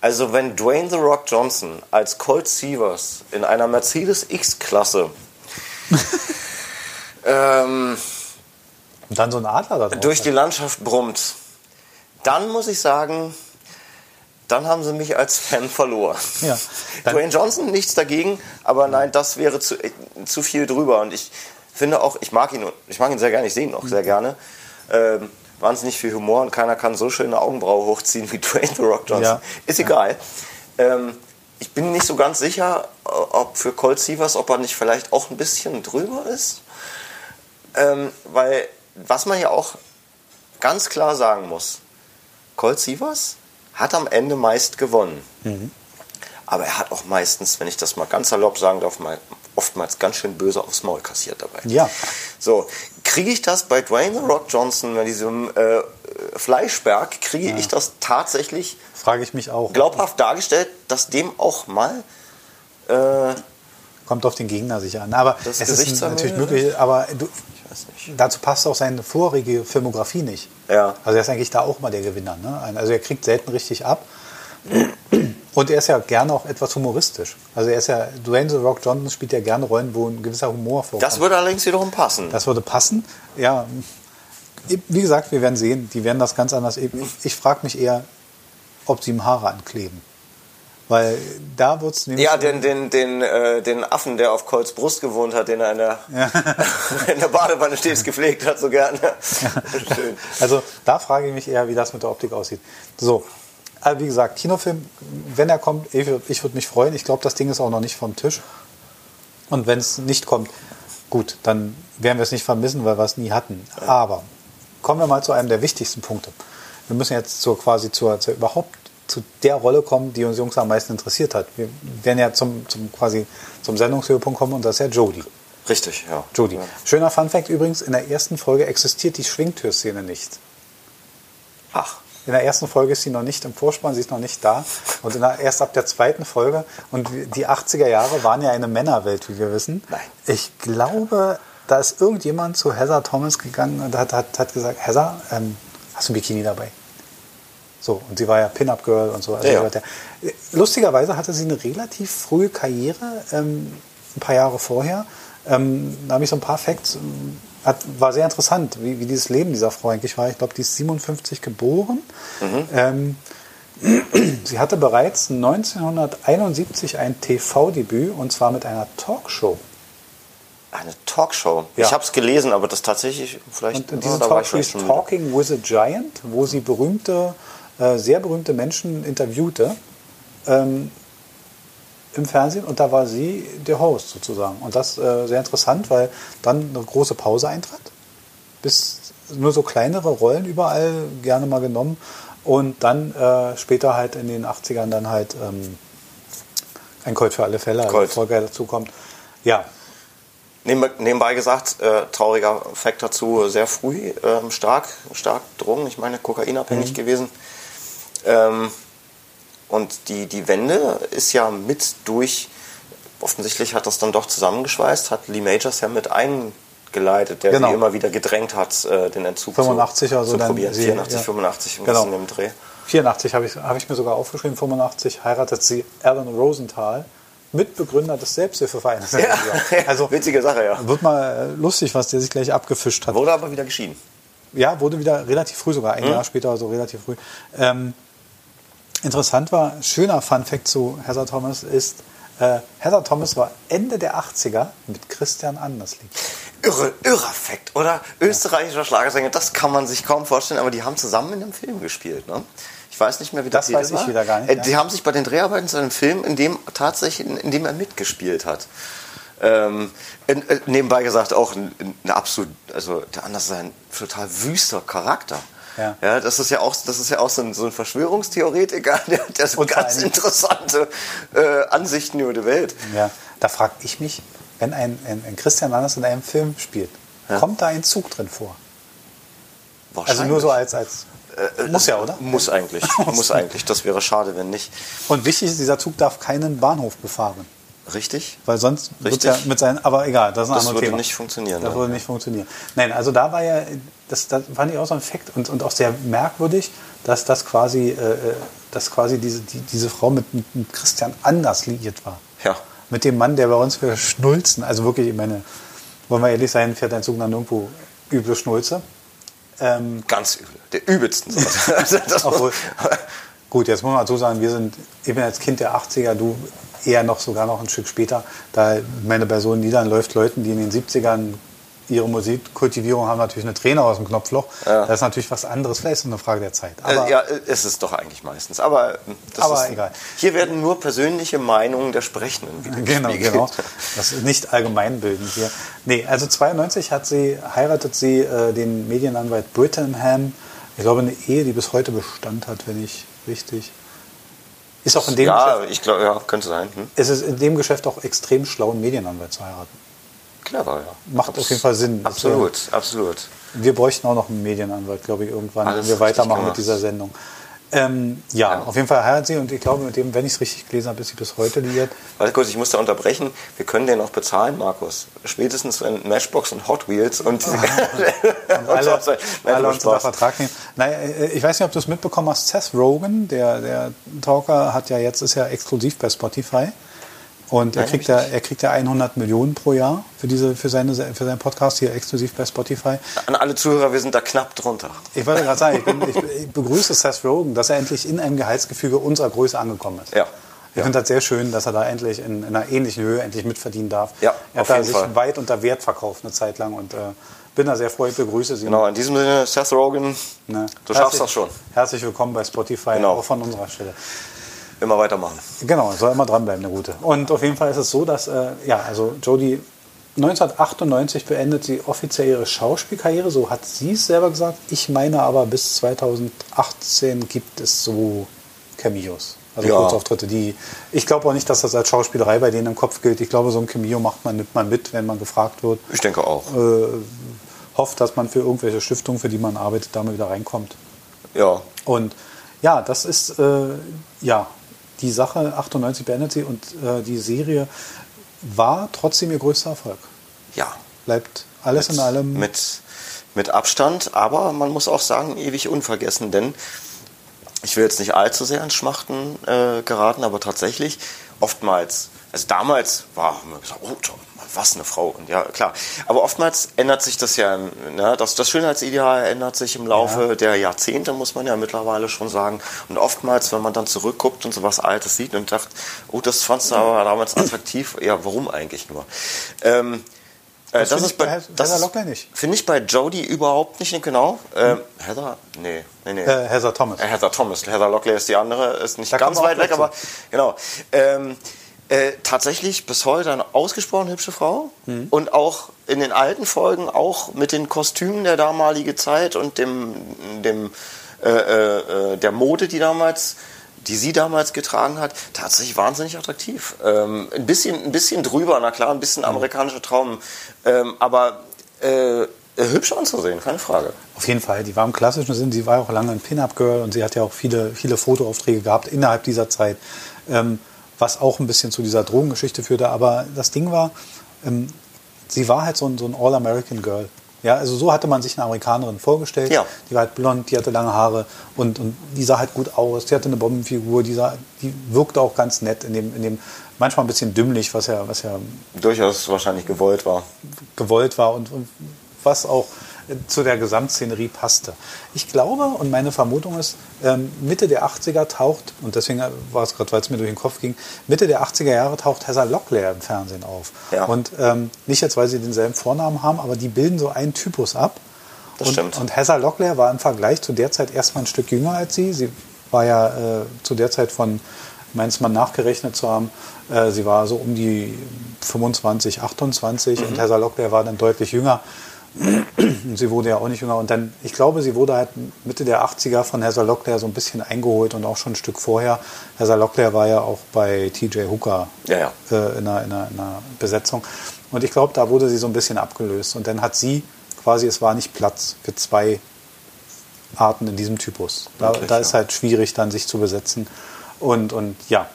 Also wenn Dwayne The Rock Johnson als Colt Sievers in einer Mercedes X-Klasse ähm, Und dann so ein Adler da drauf. durch die Landschaft brummt, dann muss ich sagen, dann haben sie mich als Fan verloren. Ja, Dwayne Johnson, nichts dagegen, aber nein, das wäre zu, äh, zu viel drüber. Und ich finde auch, ich mag ihn, ich mag ihn sehr gerne, ich sehe ihn auch sehr gerne. Ähm, wahnsinnig viel Humor und keiner kann so schön eine Augenbraue hochziehen wie Dwayne The Rock Johnson. Ja. Ist egal. Ähm, ich bin nicht so ganz sicher, ob für Colt Sievers, ob er nicht vielleicht auch ein bisschen drüber ist. Ähm, weil, was man ja auch ganz klar sagen muss, Colt Sievers hat am Ende meist gewonnen. Aber er hat auch meistens, wenn ich das mal ganz salopp sagen darf, mal oftmals ganz schön böse aufs Maul kassiert dabei. Ja. So, kriege ich das bei Dwayne The Rock Johnson, bei diesem äh, Fleischberg, kriege ich das tatsächlich Frage ich mich auch. glaubhaft dargestellt, dass dem auch mal äh, Kommt auf den Gegner sicher an. Aber Das es ist natürlich möglich, aber du, dazu passt auch seine vorherige Filmografie nicht. Ja. Also er ist eigentlich da auch mal der Gewinner. Ne? Also er kriegt selten richtig ab. Und er ist ja gerne auch etwas humoristisch. Also er ist ja, Dwayne The Rock Johnson spielt ja gerne Rollen, wo ein gewisser Humor vorkommt. Das würde allerdings wiederum passen. Das würde passen. Ja, wie gesagt, wir werden sehen. Die werden das ganz anders. Ich, ich frage mich eher, ob sie ihm Haare ankleben. Weil da wird es nämlich. Ja, den, den, den, äh, den Affen, der auf Colts Brust gewohnt hat, den er in der, in der Badewanne stets gepflegt hat, so gerne. Schön. Also da frage ich mich eher, wie das mit der Optik aussieht. So, aber wie gesagt, Kinofilm, wenn er kommt, ich, ich würde mich freuen. Ich glaube, das Ding ist auch noch nicht vom Tisch. Und wenn es nicht kommt, gut, dann werden wir es nicht vermissen, weil wir es nie hatten. Aber kommen wir mal zu einem der wichtigsten Punkte. Wir müssen jetzt zur quasi zur, zur überhaupt zu der Rolle kommen, die uns Jungs am meisten interessiert hat. Wir werden ja zum, zum quasi zum Sendungshöhepunkt kommen und das ist ja Jodie. Richtig, ja. Jodie. Ja. Schöner Funfact übrigens, in der ersten Folge existiert die Schwingtürszene nicht. Ach, In der ersten Folge ist sie noch nicht im Vorspann, sie ist noch nicht da. Und der, erst ab der zweiten Folge. Und die 80er Jahre waren ja eine Männerwelt, wie wir wissen. Nein. Ich glaube, da ist irgendjemand zu Heather Thomas gegangen und hat, hat, hat gesagt, Heather, ähm, hast du ein Bikini dabei? So, und sie war ja Pin-Up-Girl und so. Also Ja, ja. Lustigerweise hatte sie eine relativ frühe Karriere, ähm, ein paar Jahre vorher. Ähm, da habe ich so ein paar Facts. ähm, Hat, war sehr interessant, wie, wie dieses Leben dieser Frau eigentlich war. Ich glaube, die ist 57 geboren. Ähm, sie hatte bereits 1971 ein TV-Debüt und zwar mit einer Talkshow. Eine Talkshow. Ja. Ich habe es gelesen, aber das tatsächlich vielleicht. Und diese Talkshow ist. Talking with a Giant, wo sie berühmte, äh, sehr berühmte Menschen interviewte ähm, im Fernsehen und da war sie der Host sozusagen. Und das äh, sehr interessant, weil dann eine große Pause eintrat, bis nur so kleinere Rollen überall gerne mal genommen und dann äh, später halt in den 80ern dann halt ähm, ein Colt für alle Fälle, also Colt. Folge dazu kommt. Ja, Nebenbei, gesagt, äh, trauriger Fakt dazu, sehr früh ähm, stark, stark Drogen, ich meine kokainabhängig gewesen. Ähm, und die, die Wende ist ja mit durch, offensichtlich hat das dann doch zusammengeschweißt, hat Lee Majors ja mit eingeleitet, der Genau. sie immer wieder gedrängt hat, äh, den Entzug 85 zu, oder so zu dann probieren. sie- 84, ja. 85, ein Genau. im Dreh. 84 habe ich, hab ich mir sogar aufgeschrieben, 85 heiratet sie Alan Rosenthal, Mitbegründer des Selbsthilfevereins. Also Witzige Sache, ja. wird mal äh, lustig, was der sich gleich abgefischt hat. Wurde aber wieder geschieden. Ja, wurde wieder relativ früh sogar, ein Jahr später, also relativ früh. Ähm, interessant war, schöner Fun Fact zu Heather Thomas ist, äh, Heather Thomas war Ende der 80er mit Christian Anders lieb. Irre, irrer Fakt, oder? Österreichischer Schlagersänger, das kann man sich kaum vorstellen, aber die haben zusammen in einem Film gespielt, ne? Ich weiß nicht mehr, wie Das Titel weiß ich war. wieder gar nicht, Äh, ja. Die haben sich bei den Dreharbeiten zu einem Film, in dem tatsächlich, in, dem er mitgespielt hat. Ähm, äh, nebenbei gesagt auch ein, ein absolut, also der Anders ist ein total wüster Charakter. Ja. das ist ja auch, das ist ja auch so ein, so ein Verschwörungstheoretiker, der, der so ganz interessante äh, Ansichten über die Welt. Ja, da frage ich mich, wenn ein, ein, ein Christian Anders in einem Film spielt, kommt da ein Zug drin vor? Also nur so als, als Äh, muss ja, oder? Muss eigentlich. muss eigentlich. Das wäre schade, wenn nicht. Und wichtig ist, dieser Zug darf keinen Bahnhof befahren. Richtig? Weil sonst wird ja mit seinen, aber egal, das ist ein Das anderes würde Thema. nicht funktionieren, Das dann. würde nicht funktionieren. Nein, also da war ja, das, das fand ich auch so ein Fakt und, und auch sehr merkwürdig, dass das quasi, äh, äh, dass quasi diese, die, diese Frau mit, mit, mit Christian Anders liiert war. Ja. Mit dem Mann, der bei uns für Schnulzen, also wirklich, ich meine, wollen wir ehrlich sein, fährt ein Zug dann irgendwo üble Schnulze. Ähm, Ganz übel. Der übelsten Sorte. Also Obwohl, gut, jetzt muss man dazu sagen, wir sind, ich bin als Kind der 80er, du eher noch sogar noch ein Stück später, da meine Person Niedern läuft Leuten, die in den 70ern ihre Musikkultivierung haben, natürlich eine Träne aus dem Knopfloch. Ja. Das ist natürlich was anderes, vielleicht ist es eine Frage der Zeit. Äh, ja, es ist doch eigentlich meistens. Aber, das Aber ist, egal. Hier werden nur persönliche Meinungen der Sprechenden Genau, wiedergespiegelt. genau. Das ist nicht allgemeinbildend hier. Nee, also 92 hat sie, heiratet sie äh, den Medienanwalt Brittenham. Ich glaube, eine Ehe, die bis heute Bestand hat, wenn ich richtig. Ist auch in dem Ja, Geschäft, ich glaube, ja, könnte sein. Hm? es ist in dem Geschäft auch extrem schlau, einen Medienanwalt zu heiraten. Clever, ja. Macht auf jeden Fall Sinn. Das Absolut, absolut. Wir bräuchten auch noch einen Medienanwalt, glaube ich, irgendwann, Alles wenn wir weitermachen mit dieser Sendung. Ähm, ja, Ja. auf jeden Fall heiratet sie und ich glaube, mit dem, wenn ich es richtig gelesen habe, ist sie bis heute liiert. Warte kurz, ich muss da unterbrechen. Wir können den auch bezahlen, Markus. Spätestens wenn Matchbox und Hot Wheels und, und alle, so- Nein, alle uns unter. Vertrag nehmen. Naja, äh, ich weiß nicht, ob du es mitbekommen hast. Seth Rogen, der, der Talker, hat ja jetzt ist ja exklusiv bei Spotify. Und er kriegt, ja, er kriegt ja 100 Millionen pro Jahr für, diese, für, seine, für seinen Podcast hier exklusiv bei Spotify. An alle Zuhörer, wir sind da knapp drunter. Ich wollte gerade sagen, ich, bin, ich, ich begrüße Seth Rogen, dass er endlich in einem Gehaltsgefüge unserer Größe angekommen ist. Ja. Ich Ja. finde das sehr schön, dass er da endlich in, in einer ähnlichen Höhe endlich mitverdienen darf. Ja, er hat da sich Fall. weit unter Wert verkauft eine Zeit lang und äh, bin da sehr froh, ich begrüße Sie. Genau, in diesem Sinne, Seth Rogen, Ne? du schaffst Herzlich- das schon. Herzlich willkommen bei Spotify, Genau. auch von unserer Stelle. Immer weitermachen. Genau, soll immer dranbleiben, der Gute. Und auf jeden Fall ist es so, dass, äh, ja, also Jodie 1998 beendet sie offiziell ihre Schauspielkarriere, so hat sie es selber gesagt. Ich meine aber, bis 2018 gibt es so Cameos. Also Ja. Kurzauftritte, die. Ich glaube auch nicht, dass das als Schauspielerei bei denen im Kopf gilt. Ich glaube, so ein Cameo macht man, nimmt man mit, wenn man gefragt wird. Ich denke auch. Hofft, dass man für irgendwelche Stiftungen, für die man arbeitet, da mal wieder reinkommt. Ja. Und ja, das ist äh, ja die Sache. 98 beendet sie und äh, die Serie war trotzdem ihr größter Erfolg. Ja. Bleibt alles in allem. Mit, mit Abstand, aber man muss auch sagen, ewig unvergessen, denn ich will jetzt nicht allzu sehr ins Schmachten äh, geraten, aber tatsächlich oftmals, also damals war haben wir gesagt, oh, was eine Frau. Und ja, klar. Aber oftmals ändert sich das ja, ne? das, das Schönheitsideal ändert sich im Laufe Ja. der Jahrzehnte, muss man ja mittlerweile schon sagen. Und oftmals, wenn man dann zurückguckt und so was Altes sieht und sagt, oh, das fandst du aber damals attraktiv, ja, warum eigentlich nur? Ähm, äh, Das finde ich bei Heather Locklear nicht. Finde ich bei Jodie überhaupt nicht genau. Ähm, Heather? Nee, nee, nee. Äh, Heather Thomas. Äh, Heather Thomas. Heather Locklear ist die andere, ist nicht Da ganz weit weg, aber genau. Ähm, äh, tatsächlich bis heute eine ausgesprochen hübsche Frau Mhm. und auch in den alten Folgen auch mit den Kostümen der damaligen Zeit und dem, dem äh, äh, äh, der Mode, die damals die sie damals getragen hat, tatsächlich wahnsinnig attraktiv. Ähm, ein, bisschen, ein bisschen drüber, na klar, ein bisschen Mhm. amerikanischer Traum, ähm, aber äh, hübsch anzusehen, keine Frage. Auf jeden Fall, die war im klassischen Sinn, sie war auch lange ein Pin-Up-Girl und sie hat ja auch viele, viele Fotoaufträge gehabt innerhalb dieser Zeit, ähm, was auch ein bisschen zu dieser Drogengeschichte führte. Aber das Ding war, ähm, sie war halt so ein, so ein All-American-Girl. Ja, also so hatte man sich eine Amerikanerin vorgestellt. Ja. Die war halt blond, die hatte lange Haare und, und die sah halt gut aus. Die hatte eine Bombenfigur, die, sah, die wirkte auch ganz nett in dem, in dem manchmal ein bisschen dümmlich, was ja, was ja Durchaus wahrscheinlich gewollt war. gewollt war und, und was auch zu der Gesamtszenerie passte. Ich glaube und meine Vermutung ist, ähm, Mitte der 80er taucht, und deswegen war es gerade, weil es mir durch den Kopf ging, Mitte der 80er Jahre taucht Heather Locklear im Fernsehen auf. Ja. Und ähm, nicht jetzt, weil sie denselben Vornamen haben, aber die bilden so einen Typus ab. Das und, stimmt. Und Heather Locklear war im Vergleich zu der Zeit erstmal ein Stück jünger als sie. Sie war ja äh, zu der Zeit von, meins mal nachgerechnet zu haben, äh, sie war so um die 25, 28 Mhm. und Heather Locklear war dann deutlich jünger. Und sie wurde ja auch nicht jünger. Und dann, ich glaube, sie wurde halt Mitte der 80er von Heather Locklear so ein bisschen eingeholt und auch schon ein Stück vorher. Heather Locklear war ja auch bei TJ Hooker Ja, ja. äh, in, einer, in, einer, in einer Besetzung. Und ich glaube, da wurde sie so ein bisschen abgelöst. Und dann hat sie quasi, es war nicht Platz für zwei Arten in diesem Typus. Da, Wirklich, da ja. ist halt schwierig, dann sich zu besetzen. Und, und ja,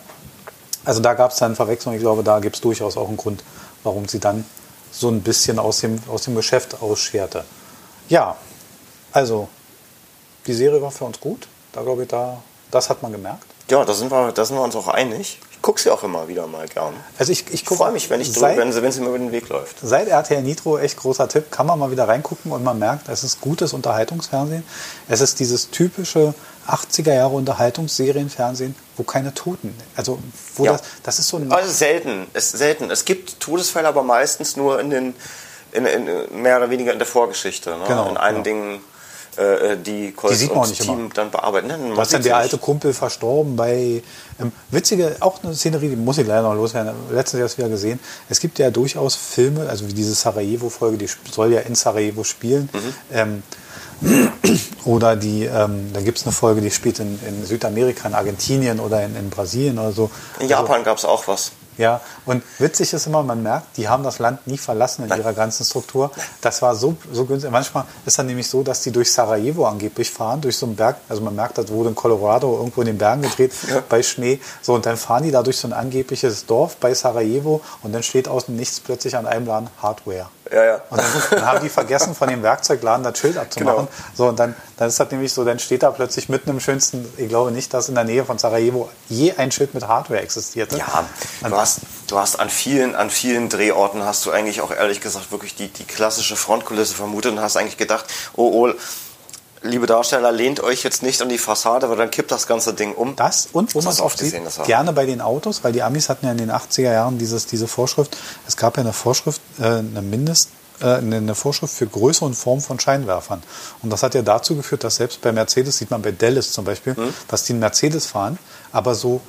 also da gab es dann Verwechslung. Ich glaube, da gibt es durchaus auch einen Grund, warum sie dann so ein bisschen aus dem, aus dem Geschäft ausscherte. Ja, also die Serie war für uns gut. Da glaube ich, da, das hat man gemerkt. Ja, da sind wir, da sind wir uns auch einig. Ich gucke sie auch immer wieder mal gern. Also ich, ich Ich freue mich, wenn, ich seit, wenn, sie, wenn sie mir über den Weg läuft. Seit RTL Nitro, echt großer Tipp, kann man mal wieder reingucken und man merkt, es ist gutes Unterhaltungsfernsehen. Es ist dieses typische 80er Jahre Unterhaltungsserienfernsehen, wo keine Toten, also wo Ja. das, das ist so ein, Also selten, es selten. Es gibt Todesfälle, aber meistens nur in den, in, in, mehr oder weniger in der Vorgeschichte. Ne? Genau, in allen genau. Dingen, äh, die Kolz Die sieht man und Team immer. dann bearbeiten. Nein, da ist dann sie der nicht. alte Kumpel verstorben bei, ähm, witzige, auch eine Szenerie, die muss ich leider noch loswerden, letztens erst wieder gesehen. Es gibt ja durchaus Filme, also wie diese Sarajevo-Folge, die soll ja in Sarajevo spielen. Mhm. Ähm, oder die, ähm, da gibt es eine Folge, die spielt in, in Südamerika, in Argentinien oder in, in Brasilien oder so. In Japan gab es auch was. Ja, und witzig ist immer, man merkt, die haben das Land nie verlassen in Nein. ihrer ganzen Struktur. Das war so, so günstig. Manchmal ist dann nämlich so, dass die durch Sarajevo angeblich fahren, durch so einen Berg. Also man merkt, das wurde in Colorado irgendwo in den Bergen gedreht, Ja. bei Schnee. So, und dann fahren die da durch so ein angebliches Dorf bei Sarajevo und dann steht aus dem Nichts plötzlich an einem Laden Hardware. Ja, ja. Und dann, dann haben die vergessen, von dem Werkzeugladen das Schild abzumachen. Genau. So, und dann, dann ist das nämlich so, dann steht da plötzlich mitten im schönsten, ich glaube nicht, dass in der Nähe von Sarajevo je ein Schild mit Hardware existierte. Ja, Und du hast, du hast an vielen, an vielen Drehorten hast du eigentlich auch ehrlich gesagt wirklich die, die klassische Frontkulisse vermutet und hast eigentlich gedacht, oh, oh, liebe Darsteller, lehnt euch jetzt nicht an die Fassade, weil dann kippt das ganze Ding um. Das und wo man es oft sieht, gerne bei den Autos, weil die Amis hatten ja in den 80er Jahren dieses, diese Vorschrift, es gab ja eine Vorschrift, äh, eine Mindest, äh, eine Vorschrift für Größe und Form von Scheinwerfern. Und das hat ja dazu geführt, dass selbst bei Mercedes, sieht man bei Dallas zum Beispiel, Mhm. dass die einen Mercedes fahren, aber so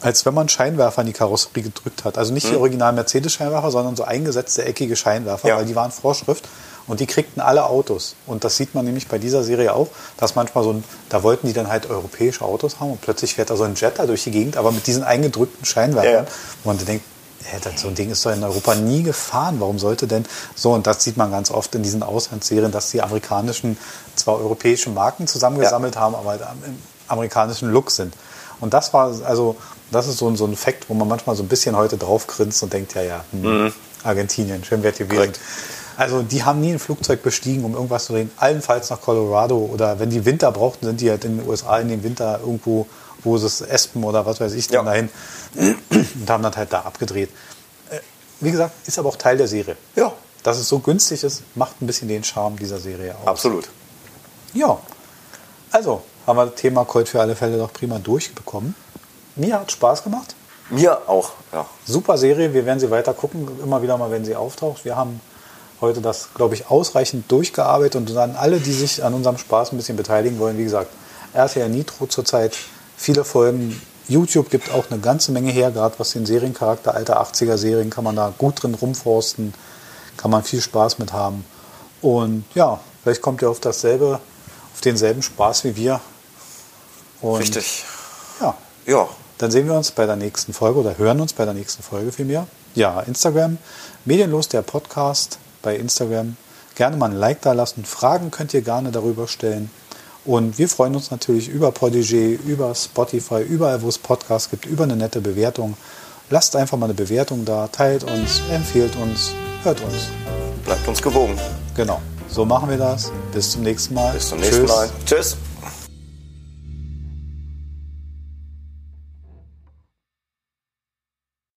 als wenn man Scheinwerfer in die Karosserie gedrückt hat. Also nicht die originalen Mercedes-Scheinwerfer, sondern so eingesetzte eckige Scheinwerfer, Mhm. Ja. weil die waren Vorschrift. Und die kriegten alle Autos. Und das sieht man nämlich bei dieser Serie auch, dass manchmal so ein, da wollten die dann halt europäische Autos haben und plötzlich fährt da so ein Jet da durch die Gegend, aber mit diesen eingedrückten Scheinwerfern. Ja. wo man denkt, das, so ein Ding ist doch in Europa nie gefahren. Warum sollte denn so? Und das sieht man ganz oft in diesen Auslandsserien, dass die amerikanischen, zwar europäische Marken zusammengesammelt haben, aber halt im amerikanischen Look sind. Und das war, also, das ist so ein, so ein Fakt, wo man manchmal so ein bisschen heute drauf grinst und denkt, ja, ja, hm, Argentinien, schön wert gewesen. Korrekt. Also die haben nie ein Flugzeug bestiegen, um irgendwas zu reden. Allenfalls nach Colorado oder wenn die Winter brauchten, sind die halt in den USA in den Winter irgendwo, wo es ist, Espen oder was weiß ich, dann Ja. dahin und haben das halt da abgedreht. Äh, Wie gesagt, ist aber auch Teil der Serie. Ja, Dass es so günstig ist, macht ein bisschen den Charme dieser Serie aus. absolut. Ja, also haben wir das Thema Colt für alle Fälle doch prima durchbekommen. Mir hat Spaß gemacht. Mir auch, ja. Super Serie, wir werden sie weiter gucken, immer wieder mal, wenn sie auftaucht. Wir haben heute das, glaube ich, ausreichend durchgearbeitet und an alle, die sich an unserem Spaß ein bisschen beteiligen wollen, wie gesagt, RTL Nitro zurzeit, viele Folgen. YouTube gibt auch eine ganze Menge her, gerade was den Seriencharakter alter 80er Serien kann man da gut drin rumforsten, kann man viel Spaß mit haben. Und ja, vielleicht kommt ihr auf dasselbe, auf denselben Spaß wie wir. Und Richtig. Ja, Ja, dann sehen wir uns bei der nächsten Folge oder hören uns bei der nächsten Folge vielmehr. Ja, Instagram, Medienlos der Podcast bei Instagram. Gerne mal ein Like da lassen. Fragen könnt ihr gerne darüber stellen. Und wir freuen uns natürlich über Podigy, über Spotify, überall, wo es Podcasts gibt, über eine nette Bewertung. Lasst einfach mal eine Bewertung da, teilt uns, empfiehlt uns, hört uns. bleibt uns gewogen. Genau, so machen wir das. Bis zum nächsten Mal. Bis zum nächsten Tschüss. Mal. Tschüss.